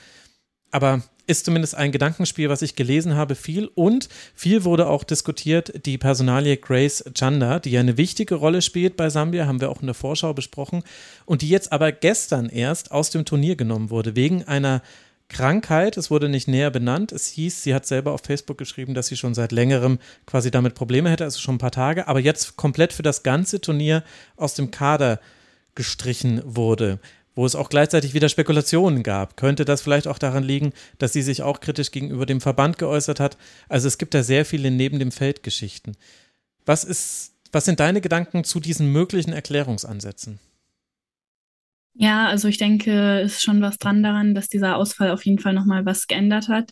Aber ist zumindest ein Gedankenspiel, was ich gelesen habe, viel. Und viel wurde auch diskutiert, die Personalie Grace Chanda, die ja eine wichtige Rolle spielt bei Sambia, haben wir auch in der Vorschau besprochen. Und die jetzt aber gestern erst aus dem Turnier genommen wurde, wegen einer Krankheit. Es wurde nicht näher benannt. Es hieß, sie hat selber auf Facebook geschrieben, dass sie schon seit längerem quasi damit Probleme hätte, also schon ein paar Tage, aber jetzt komplett für das ganze Turnier aus dem Kader gestrichen wurde wo es auch gleichzeitig wieder Spekulationen gab. Könnte das vielleicht auch daran liegen, dass sie sich auch kritisch gegenüber dem Verband geäußert hat? Also es gibt da sehr viele neben dem Feld Geschichten. Was ist, was sind deine Gedanken zu diesen möglichen Erklärungsansätzen? Ja, also ich denke, es ist schon was dran daran, dass dieser Ausfall auf jeden Fall nochmal was geändert hat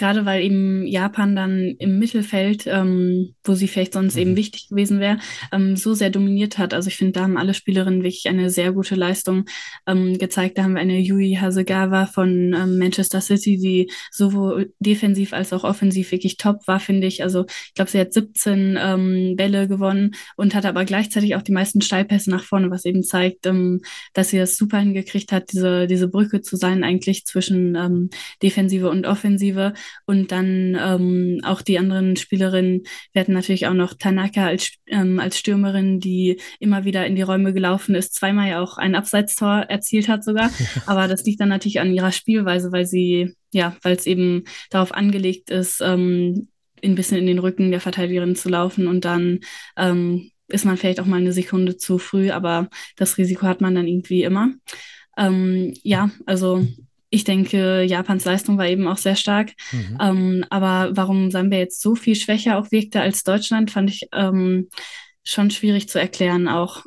gerade weil eben Japan dann im Mittelfeld, ähm, wo sie vielleicht sonst mhm. eben wichtig gewesen wäre, ähm, so sehr dominiert hat. Also ich finde, da haben alle Spielerinnen wirklich eine sehr gute Leistung ähm, gezeigt. Da haben wir eine Yui Hasegawa von ähm, Manchester City, die sowohl defensiv als auch offensiv wirklich top war, finde ich. Also ich glaube, sie hat 17 ähm, Bälle gewonnen und hat aber gleichzeitig auch die meisten Steilpässe nach vorne, was eben zeigt, ähm, dass sie das super hingekriegt hat, diese, diese Brücke zu sein eigentlich zwischen ähm, Defensive und Offensive. Und dann ähm, auch die anderen Spielerinnen. Wir hatten natürlich auch noch Tanaka als, ähm, als Stürmerin, die immer wieder in die Räume gelaufen ist, zweimal ja auch ein Abseitstor erzielt hat sogar. Aber das liegt dann natürlich an ihrer Spielweise, weil sie, ja, weil es eben darauf angelegt ist, ähm, ein bisschen in den Rücken der Verteidigerin zu laufen und dann ähm, ist man vielleicht auch mal eine Sekunde zu früh, aber das Risiko hat man dann irgendwie immer. Ähm, ja, also ich denke, Japans Leistung war eben auch sehr stark. Mhm. Ähm, aber warum Sambia jetzt so viel schwächer auch wirkte als Deutschland, fand ich ähm, schon schwierig zu erklären auch.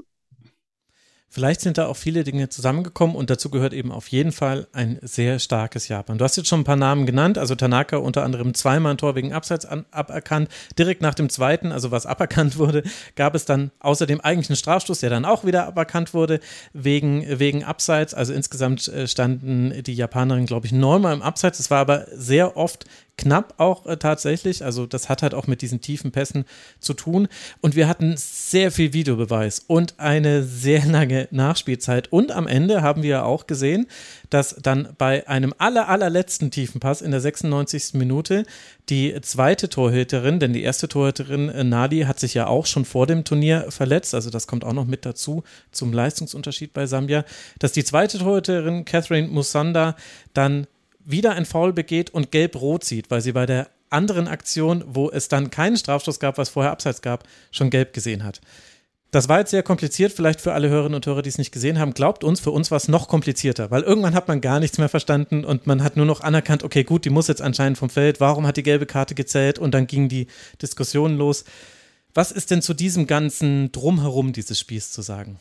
Vielleicht sind da auch viele Dinge zusammengekommen und dazu gehört eben auf jeden Fall ein sehr starkes Japan. Du hast jetzt schon ein paar Namen genannt, also Tanaka unter anderem zweimal ein Tor wegen Abseits an, aberkannt. Direkt nach dem zweiten, also was aberkannt wurde, gab es dann außerdem eigentlich einen Strafstoß, der dann auch wieder aberkannt wurde wegen, wegen Abseits. Also insgesamt äh, standen die Japanerinnen, glaube ich, neunmal im Abseits. Es war aber sehr oft knapp auch äh, tatsächlich. Also das hat halt auch mit diesen tiefen Pässen zu tun. Und wir hatten sehr viel Videobeweis und eine sehr lange Nachspielzeit. Und am Ende haben wir auch gesehen, dass dann bei einem aller, allerletzten tiefen Pass in der 96. Minute die zweite Torhüterin, denn die erste Torhüterin äh, Nadi hat sich ja auch schon vor dem Turnier verletzt, also das kommt auch noch mit dazu zum Leistungsunterschied bei Sambia, dass die zweite Torhüterin Catherine Musanda dann wieder ein Foul begeht und gelb-rot sieht, weil sie bei der anderen Aktion, wo es dann keinen Strafstoß gab, was vorher abseits gab, schon gelb gesehen hat. Das war jetzt sehr kompliziert, vielleicht für alle Hörerinnen und Hörer, die es nicht gesehen haben. Glaubt uns, für uns war es noch komplizierter, weil irgendwann hat man gar nichts mehr verstanden und man hat nur noch anerkannt, okay, gut, die muss jetzt anscheinend vom Feld. Warum hat die gelbe Karte gezählt? Und dann ging die Diskussion los. Was ist denn zu diesem ganzen Drumherum dieses Spiels zu sagen?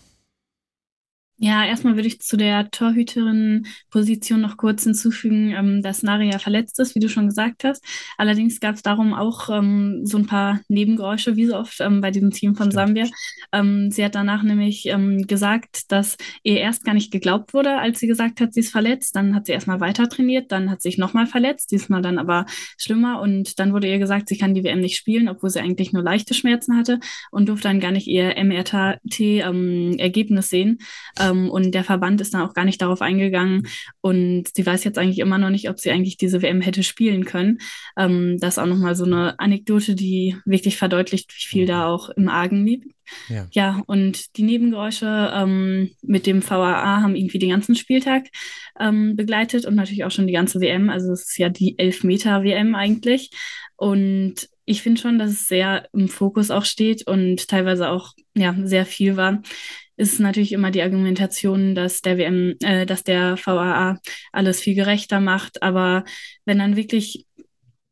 Ja, erstmal würde ich zu der Torhüterin-Position noch kurz hinzufügen, ähm, dass Naria verletzt ist, wie du schon gesagt hast. Allerdings gab es darum auch ähm, so ein paar Nebengeräusche, wie so oft ähm, bei diesem Team von Stimmt. Sambia. Ähm, sie hat danach nämlich ähm, gesagt, dass ihr erst gar nicht geglaubt wurde, als sie gesagt hat, sie ist verletzt. Dann hat sie erstmal weiter trainiert, dann hat sie sich nochmal verletzt, diesmal dann aber schlimmer. Und dann wurde ihr gesagt, sie kann die WM nicht spielen, obwohl sie eigentlich nur leichte Schmerzen hatte und durfte dann gar nicht ihr MRT-Ergebnis sehen. Ähm, und der Verband ist dann auch gar nicht darauf eingegangen. Und sie weiß jetzt eigentlich immer noch nicht, ob sie eigentlich diese WM hätte spielen können. Ähm, das ist auch nochmal so eine Anekdote, die wirklich verdeutlicht, wie viel da auch im Argen liegt. Ja. ja, und die Nebengeräusche ähm, mit dem VAA haben irgendwie den ganzen Spieltag ähm, begleitet und natürlich auch schon die ganze WM. Also es ist ja die Elfmeter-WM eigentlich. Und ich finde schon, dass es sehr im Fokus auch steht und teilweise auch ja, sehr viel war ist natürlich immer die Argumentation, dass der WM, äh, dass der VAA alles viel gerechter macht. Aber wenn dann wirklich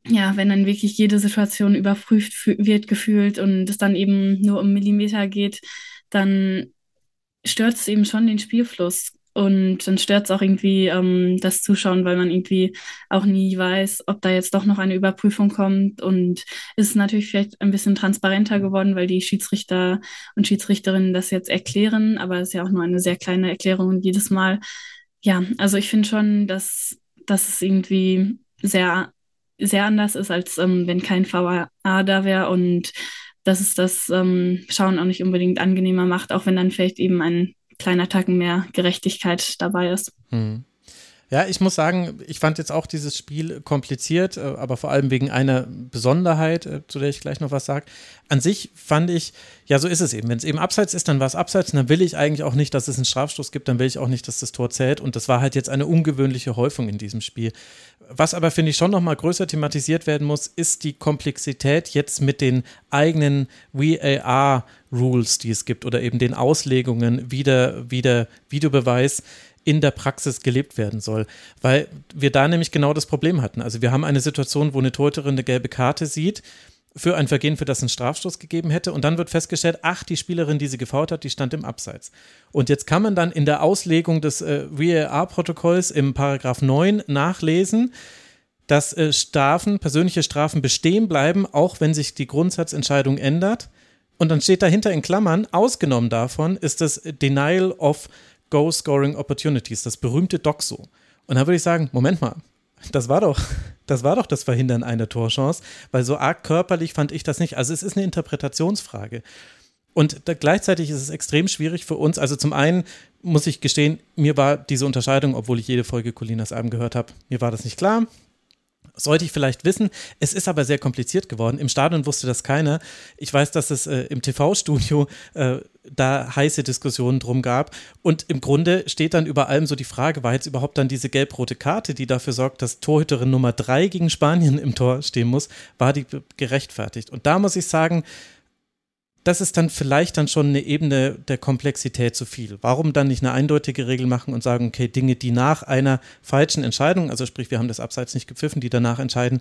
ja, wenn dann wirklich jede Situation überprüft wird gefühlt und es dann eben nur um Millimeter geht, dann stört es eben schon den Spielfluss. Und dann stört es auch irgendwie ähm, das Zuschauen, weil man irgendwie auch nie weiß, ob da jetzt doch noch eine Überprüfung kommt. Und ist natürlich vielleicht ein bisschen transparenter geworden, weil die Schiedsrichter und Schiedsrichterinnen das jetzt erklären. Aber es ist ja auch nur eine sehr kleine Erklärung jedes Mal. Ja, also ich finde schon, dass, dass es irgendwie sehr, sehr anders ist, als ähm, wenn kein VA da wäre und dass es das ähm, Schauen auch nicht unbedingt angenehmer macht, auch wenn dann vielleicht eben ein kleiner Tacken mehr Gerechtigkeit dabei ist. Hm. Ja, ich muss sagen, ich fand jetzt auch dieses Spiel kompliziert, äh, aber vor allem wegen einer Besonderheit, äh, zu der ich gleich noch was sage. An sich fand ich, ja, so ist es eben. Wenn es eben abseits ist, dann war es abseits und dann will ich eigentlich auch nicht, dass es einen Strafstoß gibt, dann will ich auch nicht, dass das Tor zählt. Und das war halt jetzt eine ungewöhnliche Häufung in diesem Spiel. Was aber, finde ich, schon noch mal größer thematisiert werden muss, ist die Komplexität jetzt mit den eigenen VAR-Rules, die es gibt oder eben den Auslegungen, wie der, wie der Videobeweis in der Praxis gelebt werden soll. Weil wir da nämlich genau das Problem hatten. Also wir haben eine Situation, wo eine Torhüterin eine gelbe Karte sieht für ein Vergehen, für das einen Strafstoß gegeben hätte. Und dann wird festgestellt, ach, die Spielerin, die sie gefault hat, die stand im Abseits. Und jetzt kann man dann in der Auslegung des äh, VAR-Protokolls im Paragraph 9 nachlesen, dass äh, Strafen, persönliche Strafen bestehen bleiben, auch wenn sich die Grundsatzentscheidung ändert. Und dann steht dahinter in Klammern, ausgenommen davon ist das Denial of Go-Scoring Opportunities, das berühmte DOXO. Und da würde ich sagen, Moment mal, das war doch, das war doch das Verhindern einer Torchance, weil so arg körperlich fand ich das nicht. Also es ist eine Interpretationsfrage. Und gleichzeitig ist es extrem schwierig für uns. Also zum einen muss ich gestehen, mir war diese Unterscheidung, obwohl ich jede Folge Colinas Alben gehört habe, mir war das nicht klar sollte ich vielleicht wissen. Es ist aber sehr kompliziert geworden. Im Stadion wusste das keiner. Ich weiß, dass es äh, im TV-Studio äh, da heiße Diskussionen drum gab. Und im Grunde steht dann über allem so die Frage, war jetzt überhaupt dann diese gelb-rote Karte, die dafür sorgt, dass Torhüterin Nummer drei gegen Spanien im Tor stehen muss, war die gerechtfertigt? Und da muss ich sagen, das ist dann vielleicht dann schon eine Ebene der Komplexität zu viel. Warum dann nicht eine eindeutige Regel machen und sagen, okay, Dinge, die nach einer falschen Entscheidung, also sprich, wir haben das Abseits nicht gepfiffen, die danach entscheiden,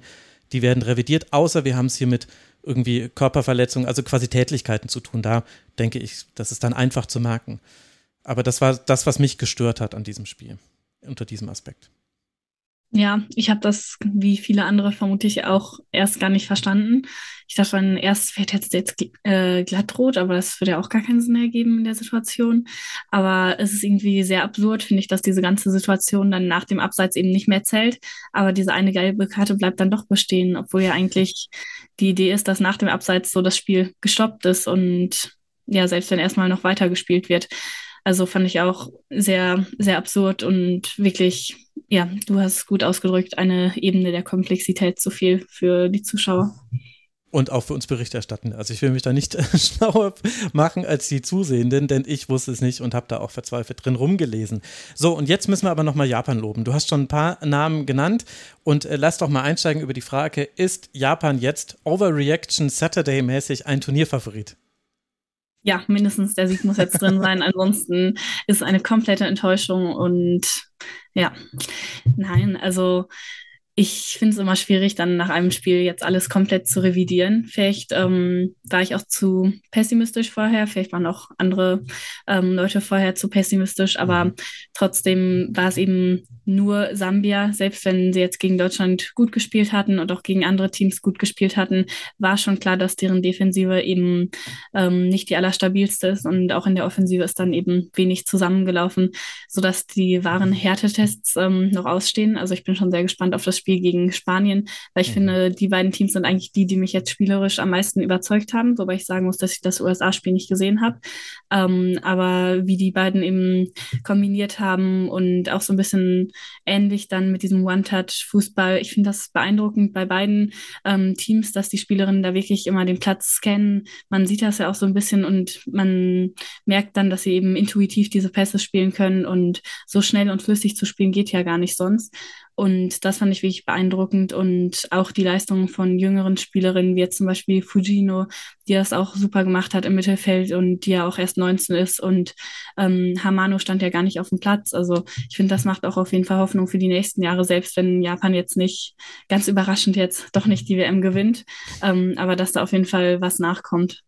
die werden revidiert, außer wir haben es hier mit irgendwie Körperverletzungen, also quasi Tätlichkeiten zu tun. Da denke ich, das ist dann einfach zu merken. Aber das war das, was mich gestört hat an diesem Spiel, unter diesem Aspekt. Ja, ich habe das, wie viele andere vermutlich auch erst gar nicht verstanden. Ich dachte, dann erst fährt jetzt jetzt äh, glattrot, aber das würde ja auch gar keinen Sinn ergeben in der Situation. Aber es ist irgendwie sehr absurd, finde ich, dass diese ganze Situation dann nach dem Abseits eben nicht mehr zählt. Aber diese eine gelbe Karte bleibt dann doch bestehen, obwohl ja eigentlich die Idee ist, dass nach dem Abseits so das Spiel gestoppt ist und ja, selbst wenn erstmal noch weitergespielt wird. Also fand ich auch sehr, sehr absurd und wirklich, ja, du hast gut ausgedrückt, eine Ebene der Komplexität zu viel für die Zuschauer. Und auch für uns Berichterstattende. Also ich will mich da nicht schlauer machen als die Zusehenden, denn ich wusste es nicht und habe da auch verzweifelt drin rumgelesen. So, und jetzt müssen wir aber nochmal Japan loben. Du hast schon ein paar Namen genannt und äh, lass doch mal einsteigen über die Frage, ist Japan jetzt Overreaction Saturday mäßig ein Turnierfavorit? Ja, mindestens der Sieg muss jetzt drin sein. Ansonsten ist es eine komplette Enttäuschung und ja, nein, also ich finde es immer schwierig, dann nach einem Spiel jetzt alles komplett zu revidieren. Vielleicht ähm, war ich auch zu pessimistisch vorher, vielleicht waren auch andere ähm, Leute vorher zu pessimistisch, aber mhm. trotzdem war es eben nur Sambia, selbst wenn sie jetzt gegen Deutschland gut gespielt hatten und auch gegen andere Teams gut gespielt hatten, war schon klar, dass deren Defensive eben ähm, nicht die allerstabilste ist und auch in der Offensive ist dann eben wenig zusammengelaufen, sodass die wahren Härtetests ähm, noch ausstehen. Also ich bin schon sehr gespannt auf das Spiel Spiel gegen Spanien, weil ich mhm. finde, die beiden Teams sind eigentlich die, die mich jetzt spielerisch am meisten überzeugt haben, wobei ich sagen muss, dass ich das USA-Spiel nicht gesehen habe. Ähm, aber wie die beiden eben kombiniert haben und auch so ein bisschen ähnlich dann mit diesem One-Touch-Fußball, ich finde das beeindruckend bei beiden ähm, Teams, dass die Spielerinnen da wirklich immer den Platz scannen. Man sieht das ja auch so ein bisschen und man merkt dann, dass sie eben intuitiv diese Pässe spielen können und so schnell und flüssig zu spielen geht ja gar nicht sonst. Und das fand ich wirklich beeindruckend und auch die Leistungen von jüngeren Spielerinnen, wie jetzt zum Beispiel Fujino, die das auch super gemacht hat im Mittelfeld und die ja auch erst 19 ist und ähm, Hamano stand ja gar nicht auf dem Platz. Also ich finde, das macht auch auf jeden Fall Hoffnung für die nächsten Jahre, selbst wenn Japan jetzt nicht ganz überraschend jetzt doch nicht die WM gewinnt, ähm, aber dass da auf jeden Fall was nachkommt.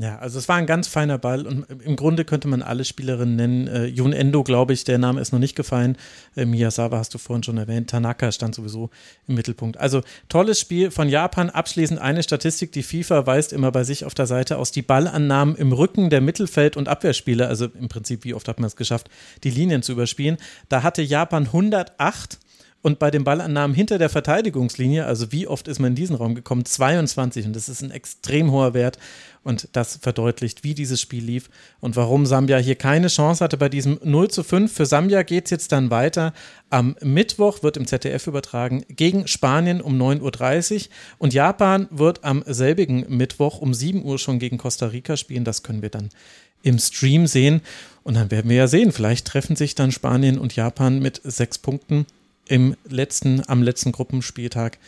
Ja, also es war ein ganz feiner Ball und im Grunde könnte man alle Spielerinnen nennen. Äh, Jun Endo, glaube ich, der Name ist noch nicht gefallen. Äh, Miyazawa hast du vorhin schon erwähnt. Tanaka stand sowieso im Mittelpunkt. Also tolles Spiel von Japan. Abschließend eine Statistik, die FIFA weist immer bei sich auf der Seite aus. Die Ballannahmen im Rücken der Mittelfeld- und Abwehrspieler, also im Prinzip, wie oft hat man es geschafft, die Linien zu überspielen. Da hatte Japan 108 und bei den Ballannahmen hinter der Verteidigungslinie, also wie oft ist man in diesen Raum gekommen? 22. Und das ist ein extrem hoher Wert. Und das verdeutlicht, wie dieses Spiel lief und warum Sambia hier keine Chance hatte bei diesem 0 zu 5. Für Sambia geht es jetzt dann weiter. Am Mittwoch wird im ZDF übertragen gegen Spanien um 9.30 Uhr. Und Japan wird am selbigen Mittwoch um 7 Uhr schon gegen Costa Rica spielen. Das können wir dann im Stream sehen. Und dann werden wir ja sehen, vielleicht treffen sich dann Spanien und Japan mit sechs Punkten im letzten, am letzten Gruppenspieltag.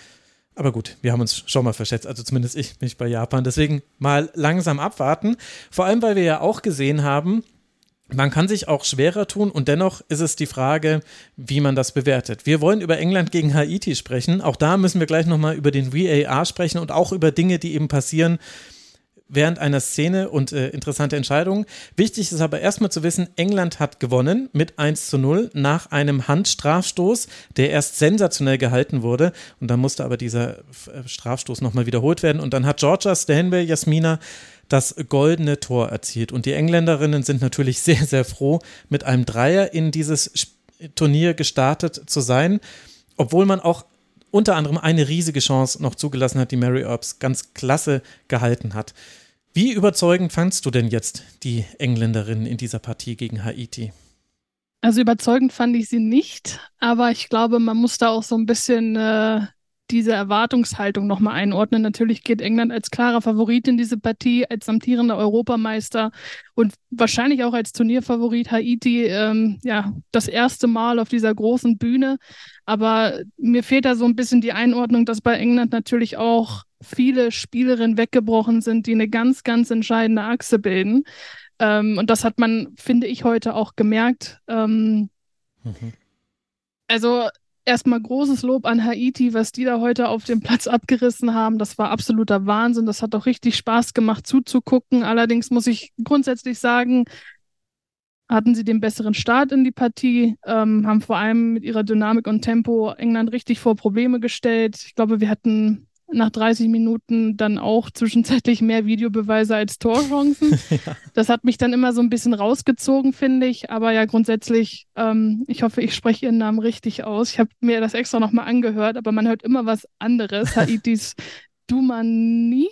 Aber gut, wir haben uns schon mal verschätzt, also zumindest ich mich bei Japan. Deswegen mal langsam abwarten. Vor allem, weil wir ja auch gesehen haben, man kann sich auch schwerer tun und dennoch ist es die Frage, wie man das bewertet. Wir wollen über England gegen Haiti sprechen. Auch da müssen wir gleich nochmal über den VAR sprechen und auch über Dinge, die eben passieren, während einer Szene und äh, interessante Entscheidungen. Wichtig ist aber erstmal zu wissen, England hat gewonnen mit 1 zu 0 nach einem Handstrafstoß, der erst sensationell gehalten wurde. Und dann musste aber dieser äh, Strafstoß nochmal wiederholt werden. Und dann hat Georgia Stanway, Jasmina, das goldene Tor erzielt. Und die Engländerinnen sind natürlich sehr, sehr froh, mit einem Dreier in dieses Turnier gestartet zu sein. Obwohl man auch unter anderem eine riesige Chance noch zugelassen hat, die Mary Earps ganz klasse gehalten hat. Wie überzeugend fandst du denn jetzt die Engländerin in dieser Partie gegen Haiti? Also überzeugend fand ich sie nicht, aber ich glaube, man muss da auch so ein bisschen äh, diese Erwartungshaltung nochmal einordnen. Natürlich geht England als klarer Favorit in diese Partie, als amtierender Europameister und wahrscheinlich auch als Turnierfavorit Haiti, ähm, ja, das erste Mal auf dieser großen Bühne. Aber mir fehlt da so ein bisschen die Einordnung, dass bei England natürlich auch viele Spielerinnen weggebrochen sind, die eine ganz, ganz entscheidende Achse bilden. Ähm, und das hat man, finde ich, heute auch gemerkt. Ähm, mhm. Also erstmal großes Lob an Haiti, was die da heute auf dem Platz abgerissen haben. Das war absoluter Wahnsinn. Das hat auch richtig Spaß gemacht zuzugucken. Allerdings muss ich grundsätzlich sagen, hatten sie den besseren Start in die Partie, ähm, haben vor allem mit ihrer Dynamik und Tempo England richtig vor Probleme gestellt. Ich glaube, wir hatten nach 30 Minuten dann auch zwischenzeitlich mehr Videobeweise als Torchancen. ja. Das hat mich dann immer so ein bisschen rausgezogen, finde ich. Aber ja, grundsätzlich, ähm, ich hoffe, ich spreche Ihren Namen richtig aus. Ich habe mir das extra nochmal angehört, aber man hört immer was anderes. Haitis Dumani.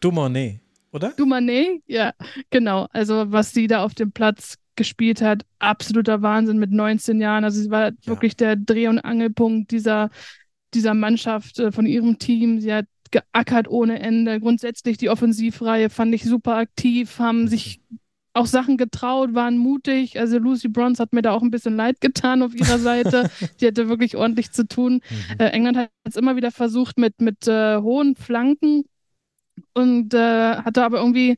Dumane, oder? Dumane, ja, genau. Also was sie da auf dem Platz gespielt hat, absoluter Wahnsinn mit 19 Jahren. Also sie war ja. wirklich der Dreh- und Angelpunkt dieser dieser Mannschaft, äh, von ihrem Team. Sie hat geackert ohne Ende. Grundsätzlich die Offensivreihe fand ich super aktiv, haben mhm. sich auch Sachen getraut, waren mutig. Also Lucy Bronze hat mir da auch ein bisschen leid getan auf ihrer Seite. Die hatte wirklich ordentlich zu tun. Mhm. Äh, England hat es immer wieder versucht mit, mit äh, hohen Flanken und äh, hatte aber irgendwie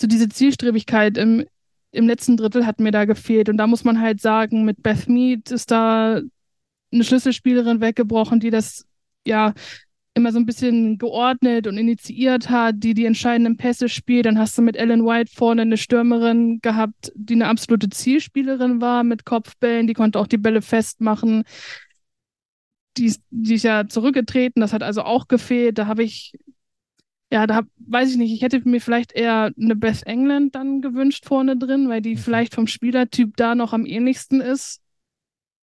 so diese Zielstrebigkeit im, im letzten Drittel hat mir da gefehlt. Und da muss man halt sagen, mit Beth Mead ist da eine Schlüsselspielerin weggebrochen, die das ja immer so ein bisschen geordnet und initiiert hat, die die entscheidenden Pässe spielt. Dann hast du mit Ellen White vorne eine Stürmerin gehabt, die eine absolute Zielspielerin war mit Kopfbällen, die konnte auch die Bälle festmachen. Die die ist ja zurückgetreten, das hat also auch gefehlt. Da habe ich, ja, da hab, weiß ich nicht, ich hätte mir vielleicht eher eine Beth England dann gewünscht vorne drin, weil die mhm. vielleicht vom Spielertyp da noch am ähnlichsten ist.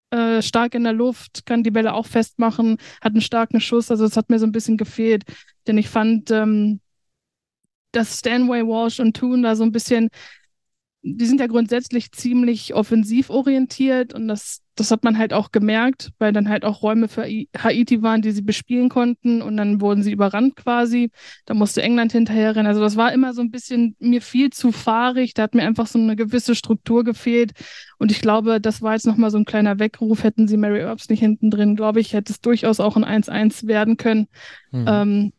Äh, stark in der Luft, kann die Bälle auch festmachen, hat einen starken Schuss. Also es hat mir so ein bisschen gefehlt, denn ich fand, ähm, dass Stanway, Walsh und Toon da so ein bisschen die sind ja grundsätzlich ziemlich offensiv orientiert und das, das hat man halt auch gemerkt, weil dann halt auch Räume für Haiti waren, die sie bespielen konnten und dann wurden sie überrannt quasi. Da musste England hinterherrennen. Also das war immer so ein bisschen mir viel zu fahrig. Da hat mir einfach so eine gewisse Struktur gefehlt. Und ich glaube, das war jetzt nochmal so ein kleiner Weckruf. Hätten sie Mary Earps nicht hinten drin, glaube ich, hätte es durchaus auch ein 1-1 werden können. Mhm. Ähm,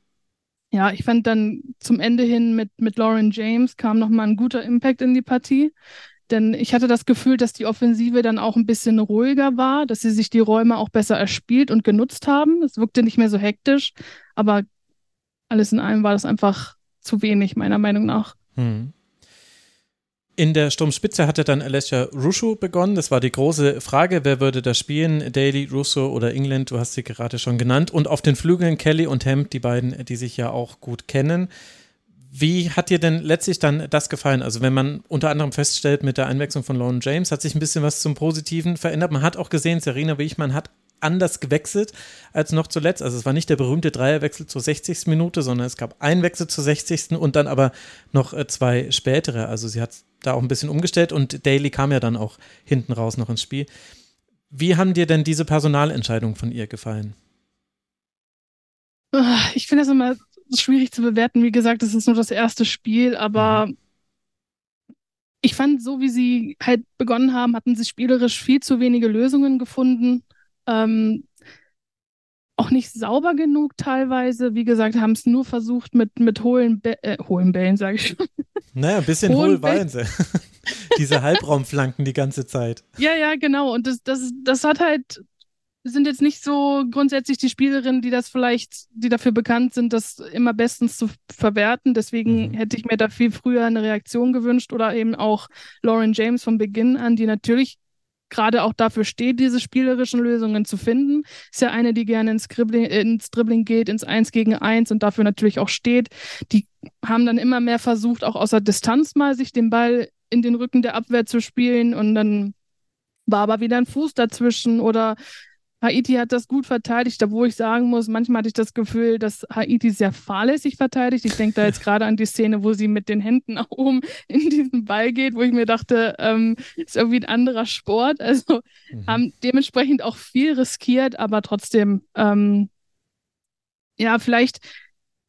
ja, ich fand dann zum Ende hin mit, mit Lauren James kam nochmal ein guter Impact in die Partie. Denn ich hatte das Gefühl, dass die Offensive dann auch ein bisschen ruhiger war, dass sie sich die Räume auch besser erspielt und genutzt haben. Es wirkte nicht mehr so hektisch, aber alles in allem war das einfach zu wenig, meiner Meinung nach. Hm. In der Sturmspitze hatte dann Alessia Russo begonnen. Das war die große Frage, wer würde da spielen? Daly, Russo oder England? Du hast sie gerade schon genannt. Und auf den Flügeln Kelly und Hemd, die beiden, die sich ja auch gut kennen. Wie hat dir denn letztlich dann das gefallen? Also wenn man unter anderem feststellt, mit der Einwechslung von Lauren James hat sich ein bisschen was zum Positiven verändert. Man hat auch gesehen, Serena Wichmann hat anders gewechselt als noch zuletzt. Also es war nicht der berühmte Dreierwechsel zur 60. Minute, sondern es gab einen Wechsel zur 60. und dann aber noch äh, zwei spätere. Also sie hat da auch ein bisschen umgestellt und Daly kam ja dann auch hinten raus noch ins Spiel. Wie haben dir denn diese Personalentscheidungen von ihr gefallen? Ah, ich finde das immer schwierig zu bewerten. Wie gesagt, es ist nur das erste Spiel, aber mhm. ich fand, so wie sie halt begonnen haben, hatten sie spielerisch viel zu wenige Lösungen gefunden. Ähm, auch nicht sauber genug teilweise. Wie gesagt, haben es nur versucht mit, mit hohlen, Be äh, hohlen Bällen, sage ich schon. Naja, ein bisschen hohl waren sie. Diese Halbraumflanken die ganze Zeit. Ja, ja, genau. Und das, das, das hat halt, sind jetzt nicht so grundsätzlich die Spielerinnen, die das vielleicht, die dafür bekannt sind, das immer bestens zu verwerten. Deswegen mhm. hätte ich mir da viel früher eine Reaktion gewünscht oder eben auch Lauren James von Beginn an, die natürlich gerade auch dafür steht, diese spielerischen Lösungen zu finden. Ist ja eine, die gerne ins, Dribbling, ins Dribbling geht, ins Eins gegen Eins und dafür natürlich auch steht. Die haben dann immer mehr versucht, auch außer Distanz mal sich den Ball in den Rücken der Abwehr zu spielen und dann war aber wieder ein Fuß dazwischen oder Haiti hat das gut verteidigt, obwohl ich sagen muss, manchmal hatte ich das Gefühl, dass Haiti sehr fahrlässig verteidigt. Ich denke da jetzt gerade an die Szene, wo sie mit den Händen nach oben in diesen Ball geht, wo ich mir dachte, ähm, ist irgendwie ein anderer Sport. Also mhm. haben dementsprechend auch viel riskiert, aber trotzdem, ähm, ja, vielleicht,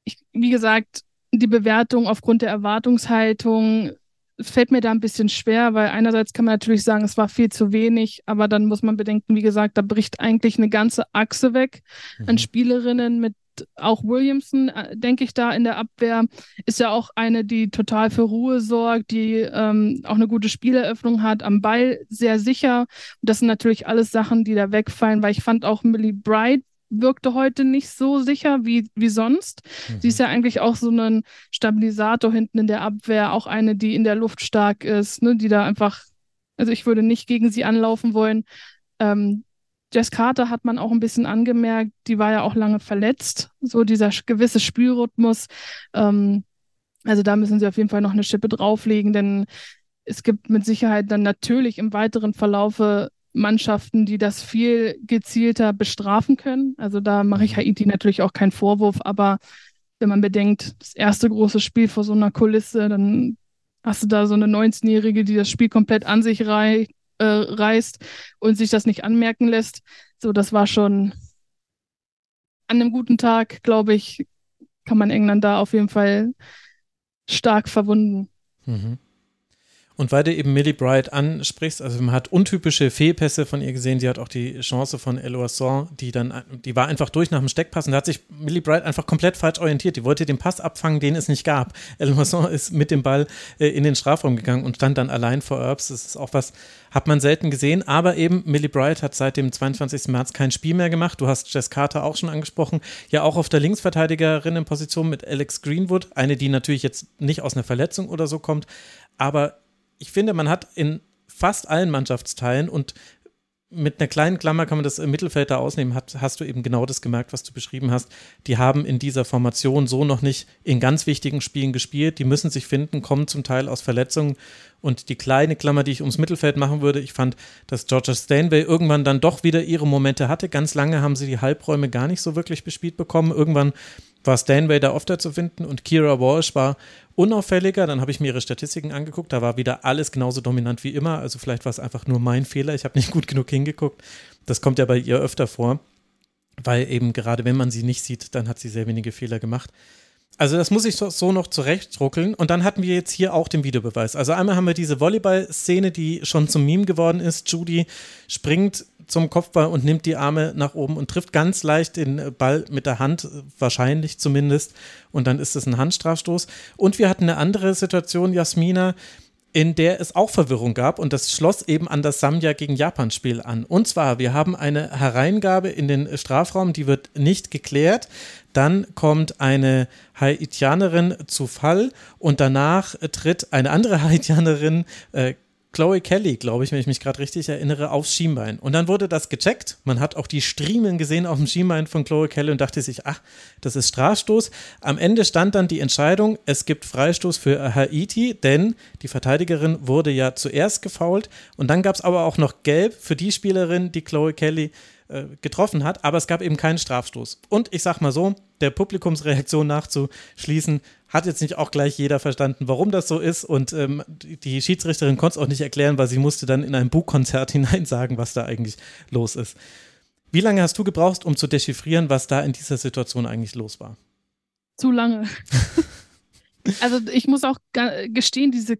ich, wie gesagt, die Bewertung aufgrund der Erwartungshaltung fällt mir da ein bisschen schwer, weil einerseits kann man natürlich sagen, es war viel zu wenig, aber dann muss man bedenken, wie gesagt, da bricht eigentlich eine ganze Achse weg mhm. an Spielerinnen mit auch Williamson, äh, denke ich, da in der Abwehr, ist ja auch eine, die total für Ruhe sorgt, die ähm, auch eine gute Spieleröffnung hat, am Ball sehr sicher. Und das sind natürlich alles Sachen, die da wegfallen, weil ich fand auch Millie Bright wirkte heute nicht so sicher wie, wie sonst. Mhm. Sie ist ja eigentlich auch so ein Stabilisator hinten in der Abwehr, auch eine, die in der Luft stark ist, ne, die da einfach Also ich würde nicht gegen sie anlaufen wollen. Ähm, Jess Carter hat man auch ein bisschen angemerkt, die war ja auch lange verletzt, so dieser gewisse Spielrhythmus. Ähm, also da müssen sie auf jeden Fall noch eine Schippe drauflegen, denn es gibt mit Sicherheit dann natürlich im weiteren Verlaufe Mannschaften, die das viel gezielter bestrafen können. Also da mache ich mhm. Haiti natürlich auch keinen Vorwurf, aber wenn man bedenkt, das erste große Spiel vor so einer Kulisse, dann hast du da so eine 19-Jährige, die das Spiel komplett an sich rei äh, reißt und sich das nicht anmerken lässt. So, das war schon an einem guten Tag, glaube ich, kann man England da auf jeden Fall stark verwunden. Mhm. Und weil du eben Millie Bright ansprichst, also man hat untypische Fehlpässe von ihr gesehen, sie hat auch die Chance von Eloisson, die dann, die war einfach durch nach dem Steckpass und da hat sich Millie Bright einfach komplett falsch orientiert. Die wollte den Pass abfangen, den es nicht gab. Eloisson ist mit dem Ball äh, in den Strafraum gegangen und stand dann allein vor Erbs. Das ist auch was, hat man selten gesehen, aber eben Millie Bright hat seit dem 22. März kein Spiel mehr gemacht. Du hast Jess Carter auch schon angesprochen, ja auch auf der Linksverteidigerinnenposition mit Alex Greenwood, eine, die natürlich jetzt nicht aus einer Verletzung oder so kommt, aber ich finde, man hat in fast allen Mannschaftsteilen und mit einer kleinen Klammer kann man das Mittelfeld da ausnehmen, hat, hast du eben genau das gemerkt, was du beschrieben hast. Die haben in dieser Formation so noch nicht in ganz wichtigen Spielen gespielt. Die müssen sich finden, kommen zum Teil aus Verletzungen. Und die kleine Klammer, die ich ums Mittelfeld machen würde, ich fand, dass Georgia Stanway irgendwann dann doch wieder ihre Momente hatte. Ganz lange haben sie die Halbräume gar nicht so wirklich bespielt bekommen. Irgendwann war Stanway da öfter zu finden und Kira Walsh war unauffälliger. Dann habe ich mir ihre Statistiken angeguckt. Da war wieder alles genauso dominant wie immer. Also vielleicht war es einfach nur mein Fehler. Ich habe nicht gut genug hingeguckt. Das kommt ja bei ihr öfter vor, weil eben gerade wenn man sie nicht sieht, dann hat sie sehr wenige Fehler gemacht. Also das muss ich so noch zurechtruckeln. Und dann hatten wir jetzt hier auch den Videobeweis. Also einmal haben wir diese Volleyball-Szene, die schon zum Meme geworden ist. Judy springt zum Kopfball und nimmt die Arme nach oben und trifft ganz leicht den Ball mit der Hand, wahrscheinlich zumindest. Und dann ist es ein Handstrafstoß. Und wir hatten eine andere Situation, Jasmina, in der es auch Verwirrung gab und das schloss eben an das Samja gegen Japan-Spiel an. Und zwar, wir haben eine Hereingabe in den Strafraum, die wird nicht geklärt. Dann kommt eine Haitianerin zu Fall und danach tritt eine andere Haitianerin, äh, Chloe Kelly, glaube ich, wenn ich mich gerade richtig erinnere, aufs Schienbein. Und dann wurde das gecheckt. Man hat auch die Striemen gesehen auf dem Schienbein von Chloe Kelly und dachte sich, ach, das ist Strafstoß. Am Ende stand dann die Entscheidung, es gibt Freistoß für Haiti, denn die Verteidigerin wurde ja zuerst gefault. Und dann gab es aber auch noch Gelb für die Spielerin, die Chloe Kelly äh, getroffen hat, aber es gab eben keinen Strafstoß. Und ich sag mal so, der Publikumsreaktion nachzuschließen, hat jetzt nicht auch gleich jeder verstanden, warum das so ist. Und ähm, die Schiedsrichterin konnte es auch nicht erklären, weil sie musste dann in ein Buchkonzert hinein sagen, was da eigentlich los ist. Wie lange hast du gebraucht, um zu dechiffrieren, was da in dieser Situation eigentlich los war? Zu lange. also ich muss auch gestehen, diese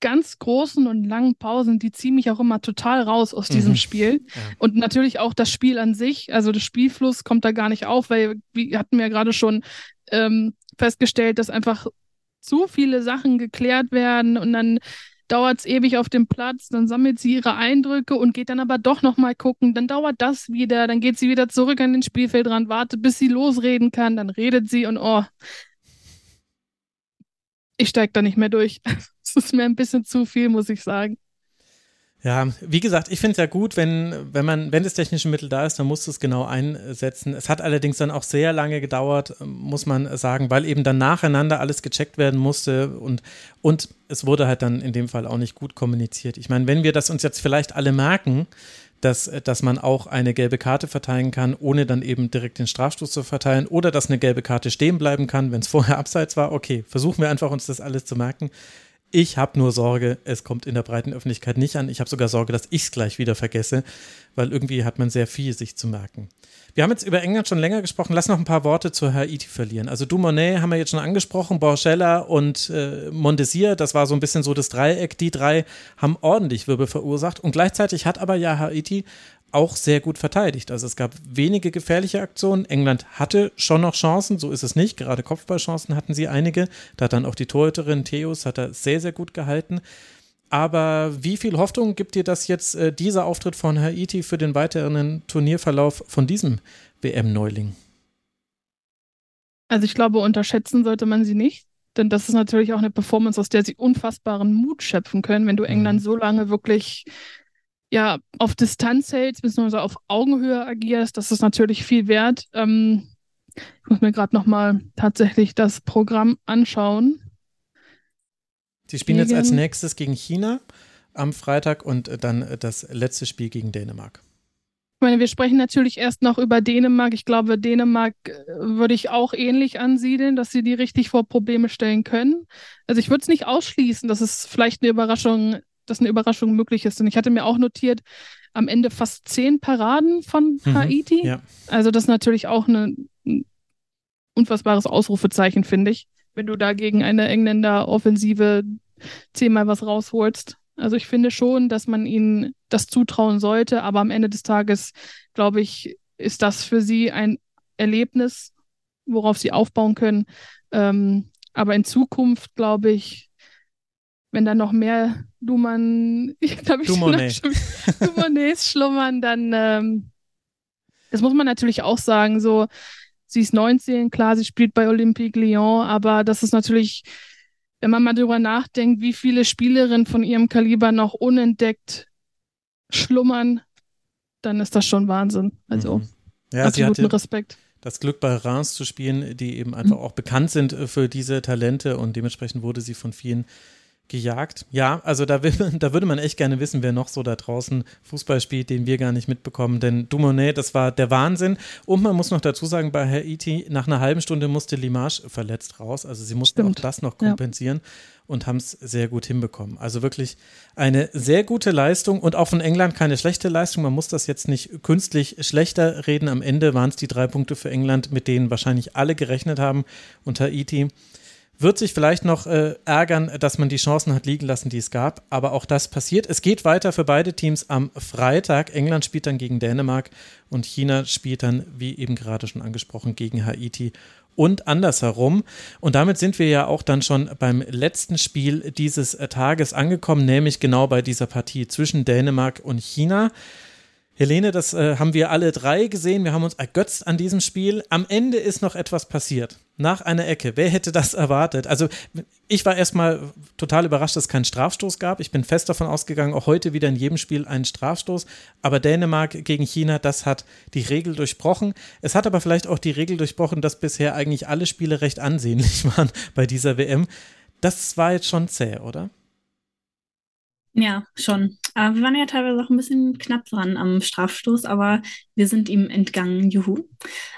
ganz großen und langen Pausen, die ziehen mich auch immer total raus aus diesem mhm. Spiel. Ja. Und natürlich auch das Spiel an sich, also der Spielfluss kommt da gar nicht auf, weil wir hatten ja gerade schon ähm, festgestellt, dass einfach zu viele Sachen geklärt werden und dann dauert es ewig auf dem Platz, dann sammelt sie ihre Eindrücke und geht dann aber doch nochmal gucken, dann dauert das wieder, dann geht sie wieder zurück an den Spielfeldrand, wartet, bis sie losreden kann, dann redet sie und oh, ich steige da nicht mehr durch. Es ist mir ein bisschen zu viel, muss ich sagen. Ja, wie gesagt, ich finde es ja gut, wenn, wenn man, wenn das technische Mittel da ist, dann musst du es genau einsetzen. Es hat allerdings dann auch sehr lange gedauert, muss man sagen, weil eben dann nacheinander alles gecheckt werden musste und, und es wurde halt dann in dem Fall auch nicht gut kommuniziert. Ich meine, wenn wir das uns jetzt vielleicht alle merken, dass, dass man auch eine gelbe Karte verteilen kann, ohne dann eben direkt den Strafstoß zu verteilen oder dass eine gelbe Karte stehen bleiben kann, wenn es vorher abseits war. Okay, versuchen wir einfach uns das alles zu merken. Ich habe nur Sorge, es kommt in der breiten Öffentlichkeit nicht an. Ich habe sogar Sorge, dass ich es gleich wieder vergesse, weil irgendwie hat man sehr viel sich zu merken. Wir haben jetzt über England schon länger gesprochen. Lass noch ein paar Worte zu Haiti verlieren. Also Dumonet haben wir jetzt schon angesprochen, Borgella und äh, Mondesir, das war so ein bisschen so das Dreieck. Die drei haben ordentlich Wirbel verursacht und gleichzeitig hat aber ja Haiti auch sehr gut verteidigt. Also es gab wenige gefährliche Aktionen. England hatte schon noch Chancen, so ist es nicht. Gerade Kopfballchancen hatten sie einige. Da hat dann auch die Torhüterin Theos hat er sehr, sehr gut gehalten. Aber wie viel Hoffnung gibt dir das jetzt, äh, dieser Auftritt von Haiti für den weiteren Turnierverlauf von diesem WM-Neuling? Also ich glaube, unterschätzen sollte man sie nicht. Denn das ist natürlich auch eine Performance, aus der sie unfassbaren Mut schöpfen können, wenn du England mhm. so lange wirklich ja, auf Distanz hältst, beziehungsweise auf Augenhöhe agierst. Das ist natürlich viel wert. Ähm, ich muss mir gerade nochmal tatsächlich das Programm anschauen. Sie spielen gegen... jetzt als nächstes gegen China am Freitag und dann das letzte Spiel gegen Dänemark. Ich meine, wir sprechen natürlich erst noch über Dänemark. Ich glaube, Dänemark äh, würde ich auch ähnlich ansiedeln, dass sie die richtig vor Probleme stellen können. Also ich würde es nicht ausschließen, dass es vielleicht eine Überraschung, dass eine Überraschung möglich ist. Und ich hatte mir auch notiert, am Ende fast zehn Paraden von mhm, Haiti. Ja. Also das ist natürlich auch eine, ein unfassbares Ausrufezeichen, finde ich, wenn du da gegen eine Engländer-Offensive zehnmal was rausholst. Also ich finde schon, dass man ihnen das zutrauen sollte, aber am Ende des Tages, glaube ich, ist das für sie ein Erlebnis, worauf sie aufbauen können. Ähm, aber in Zukunft, glaube ich, wenn da noch mehr Duman, ich glaube, ich Dumonets schlummern, dann, ähm, das muss man natürlich auch sagen, so, sie ist 19, klar, sie spielt bei Olympique Lyon, aber das ist natürlich wenn man mal darüber nachdenkt, wie viele Spielerinnen von ihrem Kaliber noch unentdeckt schlummern, dann ist das schon Wahnsinn. Also mhm. ja, absoluten Respekt. Das Glück bei Reims zu spielen, die eben einfach mhm. auch bekannt sind äh, für diese Talente und dementsprechend wurde sie von vielen gejagt. Ja, also da, will, da würde man echt gerne wissen, wer noch so da draußen Fußball spielt, den wir gar nicht mitbekommen. Denn Dumonet, das war der Wahnsinn. Und man muss noch dazu sagen, bei Herr Iti, nach einer halben Stunde musste Limage verletzt raus. Also sie mussten Stimmt. auch das noch kompensieren. Ja. Und haben es sehr gut hinbekommen. Also wirklich eine sehr gute Leistung und auch von England keine schlechte Leistung. Man muss das jetzt nicht künstlich schlechter reden. Am Ende waren es die drei Punkte für England, mit denen wahrscheinlich alle gerechnet haben. Und Haiti wird sich vielleicht noch äh, ärgern, dass man die Chancen hat liegen lassen, die es gab. Aber auch das passiert. Es geht weiter für beide Teams am Freitag. England spielt dann gegen Dänemark und China spielt dann, wie eben gerade schon angesprochen, gegen Haiti und andersherum. Und damit sind wir ja auch dann schon beim letzten Spiel dieses äh, Tages angekommen, nämlich genau bei dieser Partie zwischen Dänemark und China. Helene, das äh, haben wir alle drei gesehen. Wir haben uns ergötzt an diesem Spiel. Am Ende ist noch etwas passiert. Nach einer Ecke. Wer hätte das erwartet? Also, ich war erstmal total überrascht, dass es keinen Strafstoß gab. Ich bin fest davon ausgegangen, auch heute wieder in jedem Spiel einen Strafstoß. Aber Dänemark gegen China, das hat die Regel durchbrochen. Es hat aber vielleicht auch die Regel durchbrochen, dass bisher eigentlich alle Spiele recht ansehnlich waren bei dieser WM. Das war jetzt schon zäh, oder? Ja, schon. Aber wir waren ja teilweise auch ein bisschen knapp dran am Strafstoß, aber wir sind ihm entgangen. Juhu.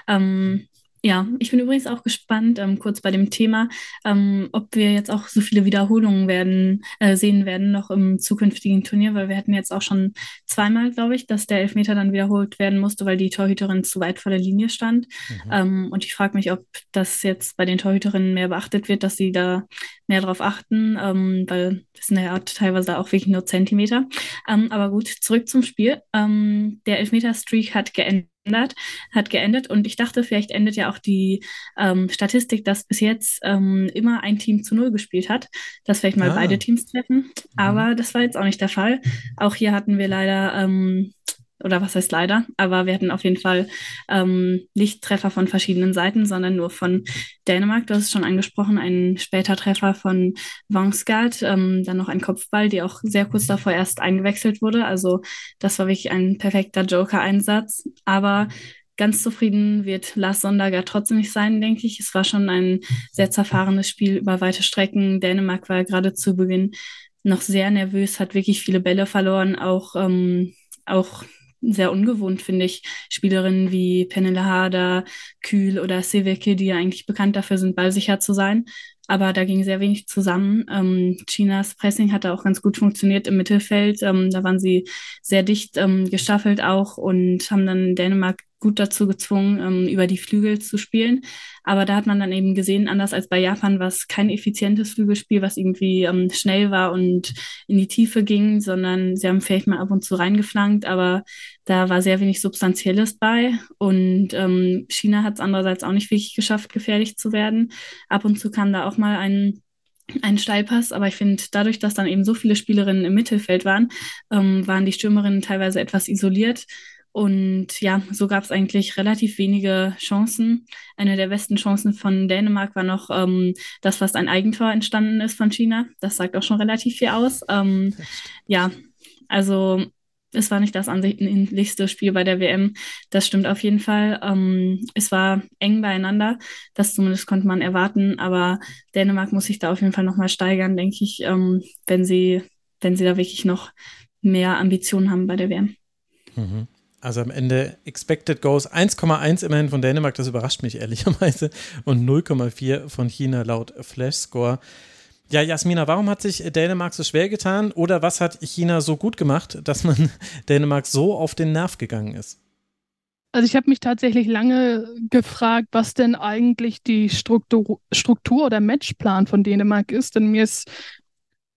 Ähm, ja, ich bin übrigens auch gespannt, ähm, kurz bei dem Thema, ähm, ob wir jetzt auch so viele Wiederholungen werden, äh, sehen werden noch im zukünftigen Turnier, weil wir hatten jetzt auch schon zweimal, glaube ich, dass der Elfmeter dann wiederholt werden musste, weil die Torhüterin zu weit vor der Linie stand. Mhm. Ähm, und ich frage mich, ob das jetzt bei den Torhüterinnen mehr beachtet wird, dass sie da mehr darauf achten, ähm, weil das sind ja teilweise auch wirklich nur Zentimeter. Ähm, aber gut, zurück zum Spiel. Ähm, der Elfmeter-Streak hat geendet geändert, hat geendet und ich dachte, vielleicht endet ja auch die ähm, Statistik, dass bis jetzt ähm, immer ein Team zu null gespielt hat, dass vielleicht mal ah. beide Teams treffen. Mhm. Aber das war jetzt auch nicht der Fall. Auch hier hatten wir leider ähm, oder was heißt leider, aber wir hatten auf jeden Fall ähm, Lichttreffer von verschiedenen Seiten, sondern nur von Dänemark. Du hast es schon angesprochen, ein später Treffer von Vangsgaard, ähm, dann noch ein Kopfball, die auch sehr kurz davor erst eingewechselt wurde. Also das war wirklich ein perfekter Joker-Einsatz. Aber ganz zufrieden wird Lars Sondergaard trotzdem nicht sein, denke ich. Es war schon ein sehr zerfahrenes Spiel über weite Strecken. Dänemark war gerade zu Beginn noch sehr nervös, hat wirklich viele Bälle verloren, auch, ähm, auch sehr ungewohnt, finde ich. Spielerinnen wie Penela Harder, Kühl oder Seveke, die ja eigentlich bekannt dafür sind, ballsicher zu sein. Aber da ging sehr wenig zusammen. Ähm, Chinas Pressing hatte auch ganz gut funktioniert im Mittelfeld. Ähm, da waren sie sehr dicht ähm, gestaffelt auch und haben dann Dänemark gut dazu gezwungen, ähm, über die Flügel zu spielen. Aber da hat man dann eben gesehen, anders als bei Japan, was kein effizientes Flügelspiel, was irgendwie ähm, schnell war und in die Tiefe ging, sondern sie haben vielleicht mal ab und zu reingeflankt, aber da war sehr wenig Substanzielles bei. Und ähm, China hat es andererseits auch nicht wirklich geschafft, gefährlich zu werden. Ab und zu kam da auch mal ein ein Steilpass, aber ich finde, dadurch, dass dann eben so viele Spielerinnen im Mittelfeld waren, ähm, waren die Stürmerinnen teilweise etwas isoliert Und ja, so gab es eigentlich relativ wenige Chancen. Eine der besten Chancen von Dänemark war noch ähm, das, was ein Eigentor entstanden ist von China. Das sagt auch schon relativ viel aus. Ähm, ja, also es war nicht das ansehnlichste Spiel bei der WM. Das stimmt auf jeden Fall. Ähm, es war eng beieinander. Das zumindest konnte man erwarten. Aber Dänemark muss sich da auf jeden Fall nochmal steigern, denke ich, ähm, wenn, sie, wenn sie da wirklich noch mehr Ambitionen haben bei der WM. Mhm. Also am Ende Expected Goals 1,1 immerhin von Dänemark, das überrascht mich ehrlicherweise, und 0,4 von China laut Flash Score. Ja, Jasmina, warum hat sich Dänemark so schwer getan oder was hat China so gut gemacht, dass man Dänemark so auf den Nerv gegangen ist? Also ich habe mich tatsächlich lange gefragt, was denn eigentlich die Struktur, Struktur oder Matchplan von Dänemark ist, denn mir ist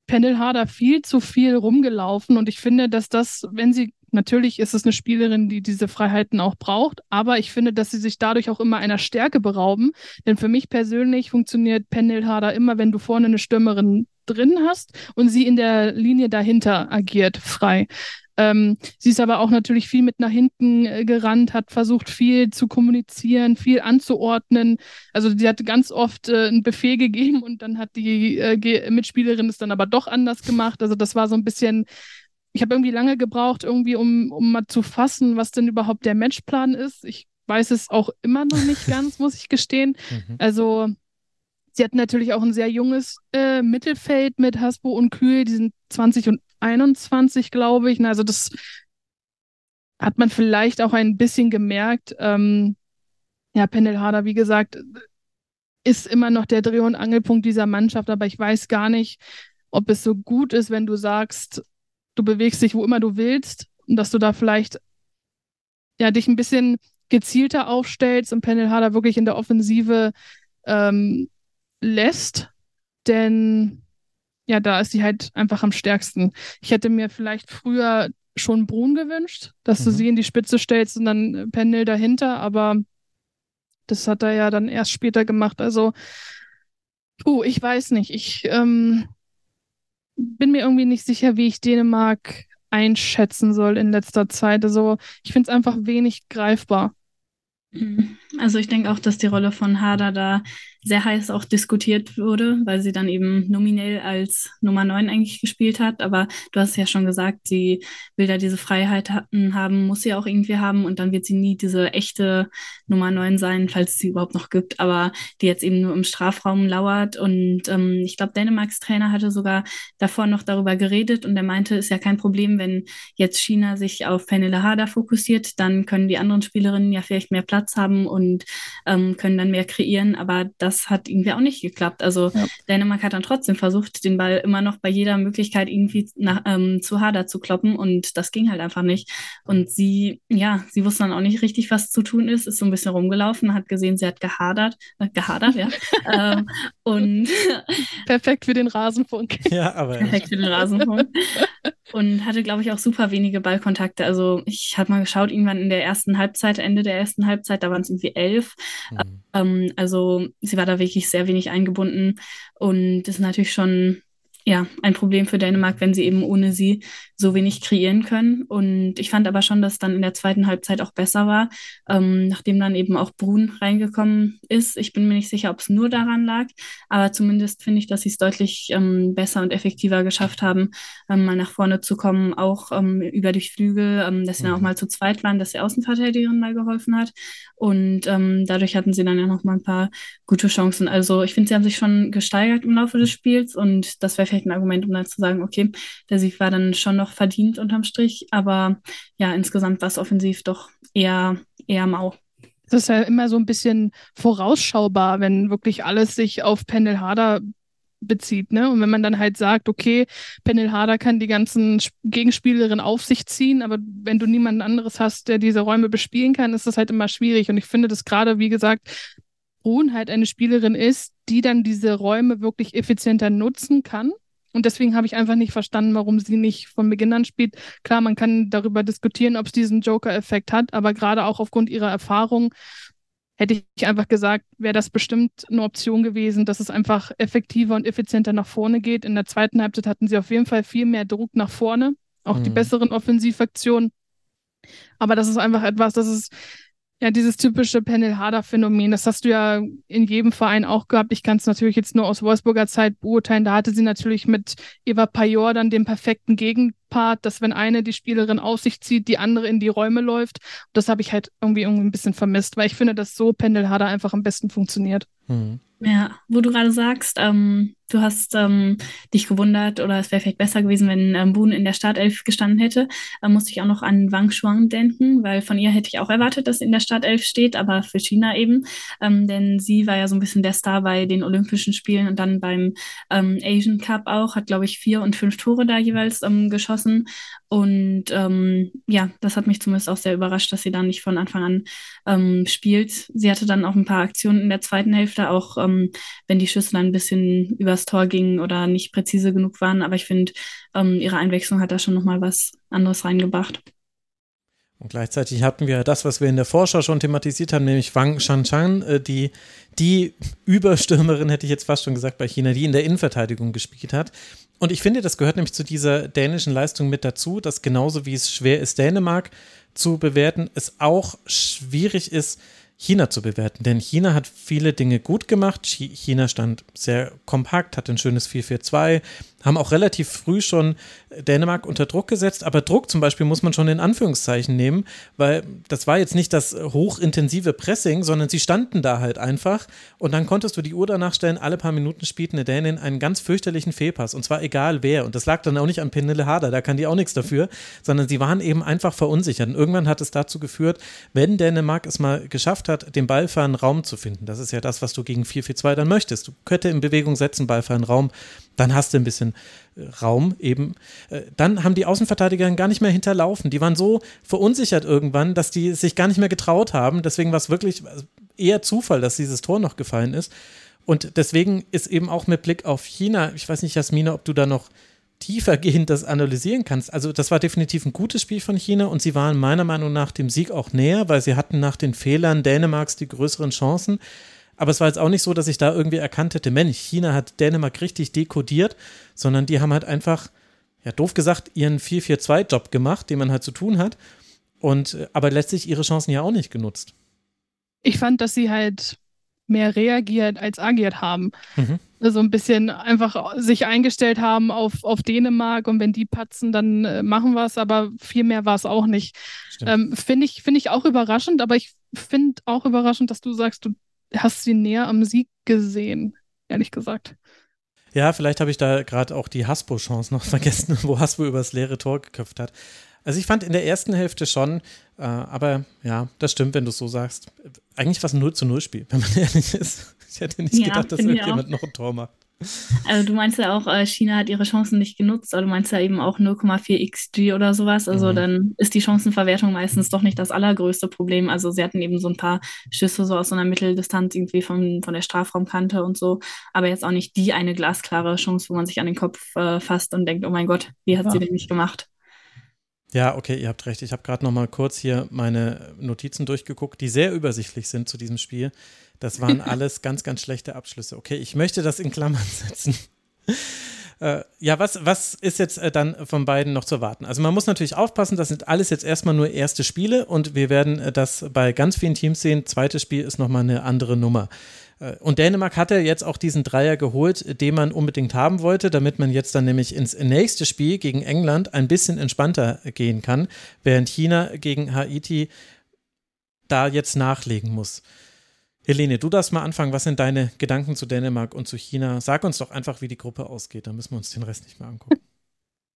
Pendelharder viel zu viel rumgelaufen und ich finde, dass das, wenn sie Natürlich ist es eine Spielerin, die diese Freiheiten auch braucht, aber ich finde, dass sie sich dadurch auch immer einer Stärke berauben. Denn für mich persönlich funktioniert Pendelharder immer, wenn du vorne eine Stürmerin drin hast und sie in der Linie dahinter agiert, frei. Ähm, sie ist aber auch natürlich viel mit nach hinten äh, gerannt, hat versucht, viel zu kommunizieren, viel anzuordnen. Also sie hat ganz oft äh, einen Befehl gegeben und dann hat die äh, Mitspielerin es dann aber doch anders gemacht. Also das war so ein bisschen ich habe irgendwie lange gebraucht, irgendwie, um, um mal zu fassen, was denn überhaupt der Matchplan ist. Ich weiß es auch immer noch nicht ganz, muss ich gestehen. Mhm. Also, sie hatten natürlich auch ein sehr junges äh, Mittelfeld mit Hasbro und Kühl, die sind 20 und 21, glaube ich. Also, das hat man vielleicht auch ein bisschen gemerkt. Ähm, ja, Pendelharder, wie gesagt, ist immer noch der Dreh- und Angelpunkt dieser Mannschaft, aber ich weiß gar nicht, ob es so gut ist, wenn du sagst, du bewegst dich wo immer du willst und dass du da vielleicht ja dich ein bisschen gezielter aufstellst und Pendel Harder wirklich in der Offensive ähm, lässt, denn ja, da ist sie halt einfach am stärksten. Ich hätte mir vielleicht früher schon Brun gewünscht, dass mhm. du sie in die Spitze stellst und dann Pendel dahinter, aber das hat er ja dann erst später gemacht. Also, puh, ich weiß nicht. Ich ähm, bin mir irgendwie nicht sicher, wie ich Dänemark einschätzen soll in letzter Zeit. Also ich finde es einfach wenig greifbar. Mhm. Also ich denke auch, dass die Rolle von Hader da sehr heiß auch diskutiert wurde, weil sie dann eben nominell als Nummer 9 eigentlich gespielt hat. Aber du hast ja schon gesagt, sie will da diese Freiheit haben, muss sie auch irgendwie haben und dann wird sie nie diese echte Nummer 9 sein, falls es sie überhaupt noch gibt, aber die jetzt eben nur im Strafraum lauert. Und ähm, ich glaube, Dänemarks Trainer hatte sogar davor noch darüber geredet und er meinte, ist ja kein Problem, wenn jetzt China sich auf Penele Harder fokussiert, dann können die anderen Spielerinnen ja vielleicht mehr Platz haben und ähm, können dann mehr kreieren. Aber das das hat irgendwie auch nicht geklappt. Also ja. Dänemark hat dann trotzdem versucht, den Ball immer noch bei jeder Möglichkeit irgendwie nach, ähm, zu Hader zu kloppen und das ging halt einfach nicht. Und sie, ja, sie wusste dann auch nicht richtig, was zu tun ist, ist so ein bisschen rumgelaufen, hat gesehen, sie hat gehadert, äh, gehadert, ja. ähm, und perfekt für den Rasenfunk. Ja, aber perfekt für den Rasenfunk. Und hatte, glaube ich, auch super wenige Ballkontakte. Also ich habe mal geschaut, irgendwann in der ersten Halbzeit, Ende der ersten Halbzeit, da waren es irgendwie elf. Mhm. Ähm, also sie war da wirklich sehr wenig eingebunden und das ist natürlich schon ja, ein Problem für Dänemark, wenn sie eben ohne sie so wenig kreieren können. Und ich fand aber schon, dass dann in der zweiten Halbzeit auch besser war, ähm, nachdem dann eben auch Brun reingekommen ist. Ich bin mir nicht sicher, ob es nur daran lag, aber zumindest finde ich, dass sie es deutlich ähm, besser und effektiver geschafft haben, ähm, mal nach vorne zu kommen, auch ähm, über die Flügel, ähm, dass sie dann auch mhm. mal zu zweit waren, dass die Außenverteidigerin mal geholfen hat. Und ähm, dadurch hatten sie dann ja noch mal ein paar gute Chancen. Also ich finde, sie haben sich schon gesteigert im Laufe des Spiels und das wäre vielleicht ein Argument, um dann zu sagen, okay, der Sieg war dann schon noch verdient unterm Strich, aber ja, insgesamt war es offensiv doch eher, eher mau. Das ist ja immer so ein bisschen vorausschaubar, wenn wirklich alles sich auf Pendel Harder bezieht, ne? Und wenn man dann halt sagt, okay, Pendel Harder kann die ganzen Gegenspielerinnen auf sich ziehen, aber wenn du niemanden anderes hast, der diese Räume bespielen kann, ist das halt immer schwierig. Und ich finde, dass gerade, wie gesagt, Brun halt eine Spielerin ist, die dann diese Räume wirklich effizienter nutzen kann und deswegen habe ich einfach nicht verstanden, warum sie nicht von Beginn an spielt. Klar, man kann darüber diskutieren, ob es diesen Joker-Effekt hat, aber gerade auch aufgrund ihrer Erfahrung hätte ich einfach gesagt, wäre das bestimmt eine Option gewesen, dass es einfach effektiver und effizienter nach vorne geht. In der zweiten Halbzeit hatten sie auf jeden Fall viel mehr Druck nach vorne, auch mhm. die besseren Offensivaktionen. Aber das ist einfach etwas, das ist ja, dieses typische Penel-Harder-Phänomen, das hast du ja in jedem Verein auch gehabt. Ich kann es natürlich jetzt nur aus Wolfsburger Zeit beurteilen. Da hatte sie natürlich mit Eva Pajor dann den perfekten Gegenpart, dass wenn eine die Spielerin auf sich zieht, die andere in die Räume läuft. Das habe ich halt irgendwie, irgendwie ein bisschen vermisst, weil ich finde, dass so Pendelharder einfach am besten funktioniert. Mhm. Ja, wo du gerade sagst, ähm, du hast ähm, dich gewundert oder es wäre vielleicht besser gewesen, wenn ähm, Boone in der Startelf gestanden hätte, äh, musste ich auch noch an Wang Shuang denken, weil von ihr hätte ich auch erwartet, dass sie in der Startelf steht, aber für China eben, ähm, denn sie war ja so ein bisschen der Star bei den Olympischen Spielen und dann beim ähm, Asian Cup auch, hat glaube ich vier und fünf Tore da jeweils ähm, geschossen. Und ähm, ja, das hat mich zumindest auch sehr überrascht, dass sie da nicht von Anfang an ähm, spielt. Sie hatte dann auch ein paar Aktionen in der zweiten Hälfte, auch ähm, wenn die Schüsse dann ein bisschen übers Tor gingen oder nicht präzise genug waren. Aber ich finde, ähm, ihre Einwechslung hat da schon nochmal was anderes reingebracht. Und gleichzeitig hatten wir das, was wir in der Vorschau schon thematisiert haben, nämlich Wang Shanchan, äh, die, die Überstürmerin, hätte ich jetzt fast schon gesagt, bei China, die in der Innenverteidigung gespielt hat. Und ich finde, das gehört nämlich zu dieser dänischen Leistung mit dazu, dass genauso wie es schwer ist, Dänemark zu bewerten, es auch schwierig ist, China zu bewerten. Denn China hat viele Dinge gut gemacht. China stand sehr kompakt, hatte ein schönes 4-4-2, haben auch relativ früh schon Dänemark unter Druck gesetzt. Aber Druck zum Beispiel muss man schon in Anführungszeichen nehmen, weil das war jetzt nicht das hochintensive Pressing, sondern sie standen da halt einfach. Und dann konntest du die Uhr danach stellen, alle paar Minuten spielt eine Dänin einen ganz fürchterlichen Fehlpass. Und zwar egal wer. Und das lag dann auch nicht an Pernille Harder, da kann die auch nichts dafür, sondern sie waren eben einfach verunsichert. Und irgendwann hat es dazu geführt, wenn Dänemark es mal geschafft hat, den ballfernen Raum zu finden, das ist ja das, was du gegen 4-4-2 dann möchtest. Du Kötte in Bewegung setzen, ballfernen Raum, dann hast du ein bisschen äh, Raum eben. Äh, dann haben die Außenverteidiger gar nicht mehr hinterlaufen. Die waren so verunsichert irgendwann, dass die sich gar nicht mehr getraut haben. Deswegen war es wirklich eher Zufall, dass dieses Tor noch gefallen ist. Und deswegen ist eben auch mit Blick auf China, ich weiß nicht, Jasmina, ob du da noch tiefergehend das analysieren kannst. Also das war definitiv ein gutes Spiel von China und sie waren meiner Meinung nach dem Sieg auch näher, weil sie hatten nach den Fehlern Dänemarks die größeren Chancen. Aber es war jetzt auch nicht so, dass ich da irgendwie erkannt hätte, Mensch, China hat Dänemark richtig dekodiert, sondern die haben halt einfach, ja, doof gesagt, ihren 4-4-2-Job gemacht, den man halt zu tun hat. Und äh, aber letztlich ihre Chancen ja auch nicht genutzt. Ich fand, dass sie halt mehr reagiert als agiert haben. Mhm. Also ein bisschen einfach sich eingestellt haben auf, auf Dänemark und wenn die patzen, dann äh, machen wir es, aber viel mehr war es auch nicht. Ähm, finde ich, find ich auch überraschend, aber ich finde auch überraschend, dass du sagst, du hast sie näher am Sieg gesehen, ehrlich gesagt. Ja, vielleicht habe ich da gerade auch die Haspo-Chance noch vergessen, wo Haspo übers leere Tor geköpft hat. Also ich fand in der ersten Hälfte schon, äh, aber ja, das stimmt, wenn du es so sagst. Eigentlich war es ein 0 zu 0 Spiel, wenn man ehrlich ist. Ich hätte nicht ja, gedacht, dass irgendjemand noch ein Tor macht. Also du meinst ja auch, äh, China hat ihre Chancen nicht genutzt, aber du meinst ja eben auch 0,4 XG oder sowas. Also mhm. dann ist die Chancenverwertung meistens doch nicht das allergrößte Problem. Also sie hatten eben so ein paar Schüsse so aus so einer Mitteldistanz irgendwie von, von der Strafraumkante und so, aber jetzt auch nicht die eine glasklare Chance, wo man sich an den Kopf äh, fasst und denkt, oh mein Gott, wie hat ja. sie denn nicht gemacht? Ja, okay, ihr habt recht. Ich habe gerade noch mal kurz hier meine Notizen durchgeguckt, die sehr übersichtlich sind zu diesem Spiel. Das waren alles ganz, ganz schlechte Abschlüsse. Okay, ich möchte das in Klammern setzen. Äh, ja, was, was ist jetzt äh, dann von beiden noch zu erwarten? Also man muss natürlich aufpassen, das sind alles jetzt erstmal nur erste Spiele und wir werden äh, das bei ganz vielen Teams sehen. Zweites Spiel ist nochmal eine andere Nummer. Äh, und Dänemark hat ja jetzt auch diesen Dreier geholt, den man unbedingt haben wollte, damit man jetzt dann nämlich ins nächste Spiel gegen England ein bisschen entspannter gehen kann, während China gegen Haiti da jetzt nachlegen muss. Helene, du darfst mal anfangen. Was sind deine Gedanken zu Dänemark und zu China? Sag uns doch einfach, wie die Gruppe ausgeht. Dann müssen wir uns den Rest nicht mehr angucken.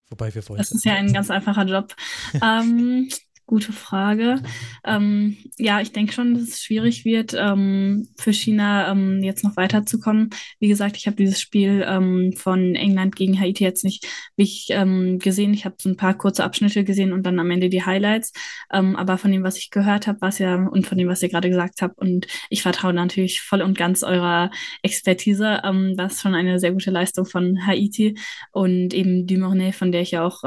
Wobei wir wollen. Das ist ja ein ganz einfacher Job. ähm, Gute Frage. Ähm, ja, ich denke schon, dass es schwierig wird, ähm, für China ähm, jetzt noch weiterzukommen. Wie gesagt, ich habe dieses Spiel ähm, von England gegen Haiti jetzt nicht wirklich ähm, gesehen. Ich habe so ein paar kurze Abschnitte gesehen und dann am Ende die Highlights. Ähm, aber von dem, was ich gehört habe, was ja und von dem, was ihr gerade gesagt habt, und ich vertraue natürlich voll und ganz eurer Expertise. Ähm, ist schon eine sehr gute Leistung von Haiti und eben Dumornay, von der ich ja auch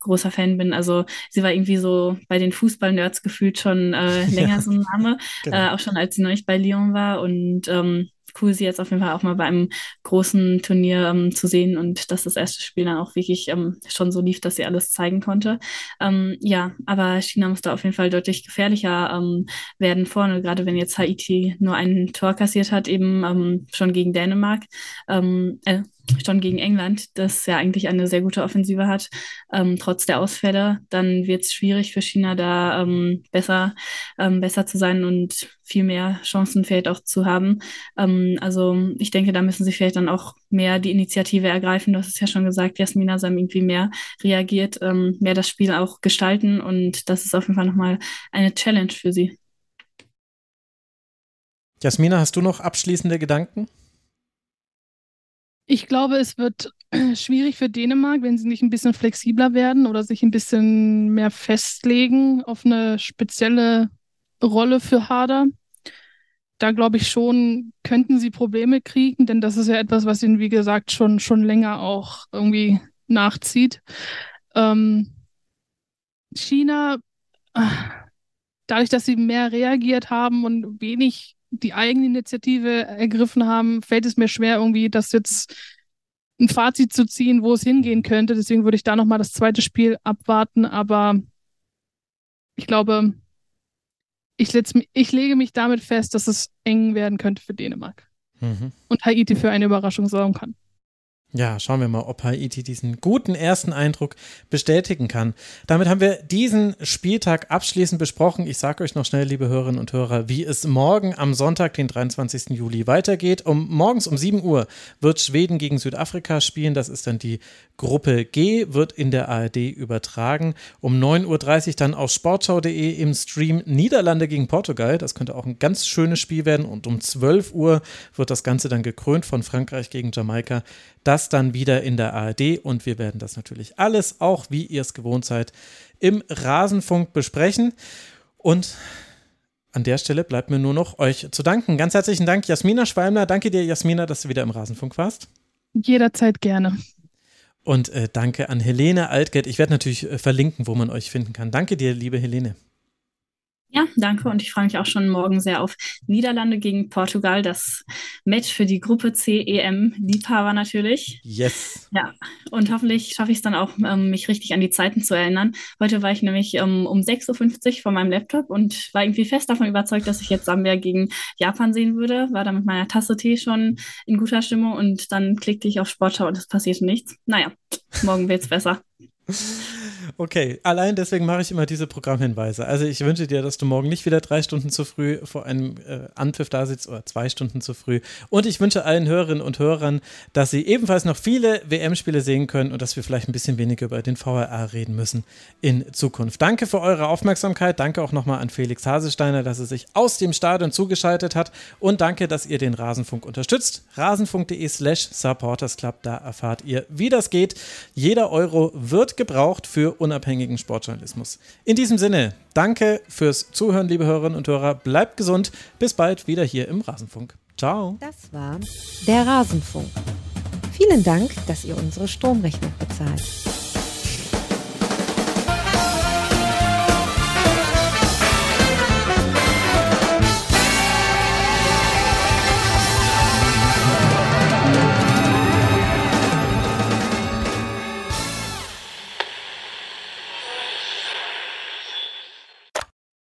großer Fan bin. Also sie war irgendwie so bei den Fußball-Nerds gefühlt schon äh, länger ja. so ein Name, genau. äh, auch schon als sie neulich bei Lyon war. Und ähm, cool, sie jetzt auf jeden Fall auch mal bei einem großen Turnier ähm, zu sehen und dass das erste Spiel dann auch wirklich ähm, schon so lief, dass sie alles zeigen konnte. Ähm, ja, aber China muss da auf jeden Fall deutlich gefährlicher ähm, werden vorne, gerade wenn jetzt Haiti nur ein Tor kassiert hat, eben ähm, schon gegen Dänemark. Ähm, äh, schon gegen England, das ja eigentlich eine sehr gute Offensive hat, ähm, trotz der Ausfälle, dann wird es schwierig für China da ähm, besser, ähm, besser zu sein und viel mehr Chancen vielleicht auch zu haben. Ähm, also ich denke, da müssen sie vielleicht dann auch mehr die Initiative ergreifen. Du hast es ja schon gesagt, Jasmina Sam irgendwie mehr reagiert, ähm, mehr das Spiel auch gestalten und das ist auf jeden Fall nochmal eine Challenge für sie. Jasmina, hast du noch abschließende Gedanken? Ich glaube, es wird schwierig für Dänemark, wenn sie nicht ein bisschen flexibler werden oder sich ein bisschen mehr festlegen auf eine spezielle Rolle für Harder. Da glaube ich schon, könnten sie Probleme kriegen, denn das ist ja etwas, was ihnen, wie gesagt, schon, schon länger auch irgendwie nachzieht. Ähm, China, dadurch, dass sie mehr reagiert haben und wenig die Eigeninitiative ergriffen haben, fällt es mir schwer, irgendwie das jetzt ein Fazit zu ziehen, wo es hingehen könnte. Deswegen würde ich da nochmal das zweite Spiel abwarten. Aber ich glaube, ich, ich lege mich damit fest, dass es eng werden könnte für Dänemark. Mhm. Und Haiti für eine Überraschung sorgen kann. Ja, schauen wir mal, ob Haiti diesen guten ersten Eindruck bestätigen kann. Damit haben wir diesen Spieltag abschließend besprochen. Ich sage euch noch schnell, liebe Hörerinnen und Hörer, wie es morgen am Sonntag, den 23. Juli, weitergeht. Um, morgens um 7 Uhr wird Schweden gegen Südafrika spielen. Das ist dann die Gruppe G, wird in der ARD übertragen. Um 9.30 Uhr dann auf sportschau.de im Stream Niederlande gegen Portugal. Das könnte auch ein ganz schönes Spiel werden. Und um 12 Uhr wird das Ganze dann gekrönt von Frankreich gegen Jamaika. Das dann wieder in der ARD und wir werden das natürlich alles, auch wie ihr es gewohnt seid, im Rasenfunk besprechen. Und an der Stelle bleibt mir nur noch euch zu danken. Ganz herzlichen Dank, Jasmina Schwalmler. Danke dir, Jasmina, dass du wieder im Rasenfunk warst. Jederzeit gerne. Und äh, danke an Helene Altgeld. Ich werde natürlich äh, verlinken, wo man euch finden kann. Danke dir, liebe Helene. Ja, danke. Und ich freue mich auch schon morgen sehr auf Niederlande gegen Portugal. Das Match für die Gruppe C EM Liebhaber natürlich. Yes. Ja, und hoffentlich schaffe ich es dann auch, ähm, mich richtig an die Zeiten zu erinnern. Heute war ich nämlich ähm, um 6.50 Uhr vor meinem Laptop und war irgendwie fest davon überzeugt, dass ich jetzt Sambia gegen Japan sehen würde. War da mit meiner Tasse Tee schon in guter Stimmung und dann klickte ich auf Sportschau und es passierte nichts. Naja, morgen wird es besser. Okay, allein deswegen mache ich immer diese Programmhinweise. Also ich wünsche dir, dass du morgen nicht wieder drei Stunden zu früh vor einem äh, Anpfiff da sitzt oder zwei Stunden zu früh. Und ich wünsche allen Hörerinnen und Hörern, dass sie ebenfalls noch viele WM-Spiele sehen können und dass wir vielleicht ein bisschen weniger über den VRA reden müssen in Zukunft. Danke für eure Aufmerksamkeit. Danke auch nochmal an Felix Hasesteiner, dass er sich aus dem Stadion zugeschaltet hat. Und danke, dass ihr den Rasenfunk unterstützt. Rasenfunk.de slash supportersclub, da erfahrt ihr, wie das geht. Jeder Euro wird gebraucht für unabhängigen Sportjournalismus. In diesem Sinne, danke fürs Zuhören, liebe Hörerinnen und Hörer. Bleibt gesund. Bis bald wieder hier im Rasenfunk. Ciao. Das war der Rasenfunk. Vielen Dank, dass ihr unsere Stromrechnung bezahlt.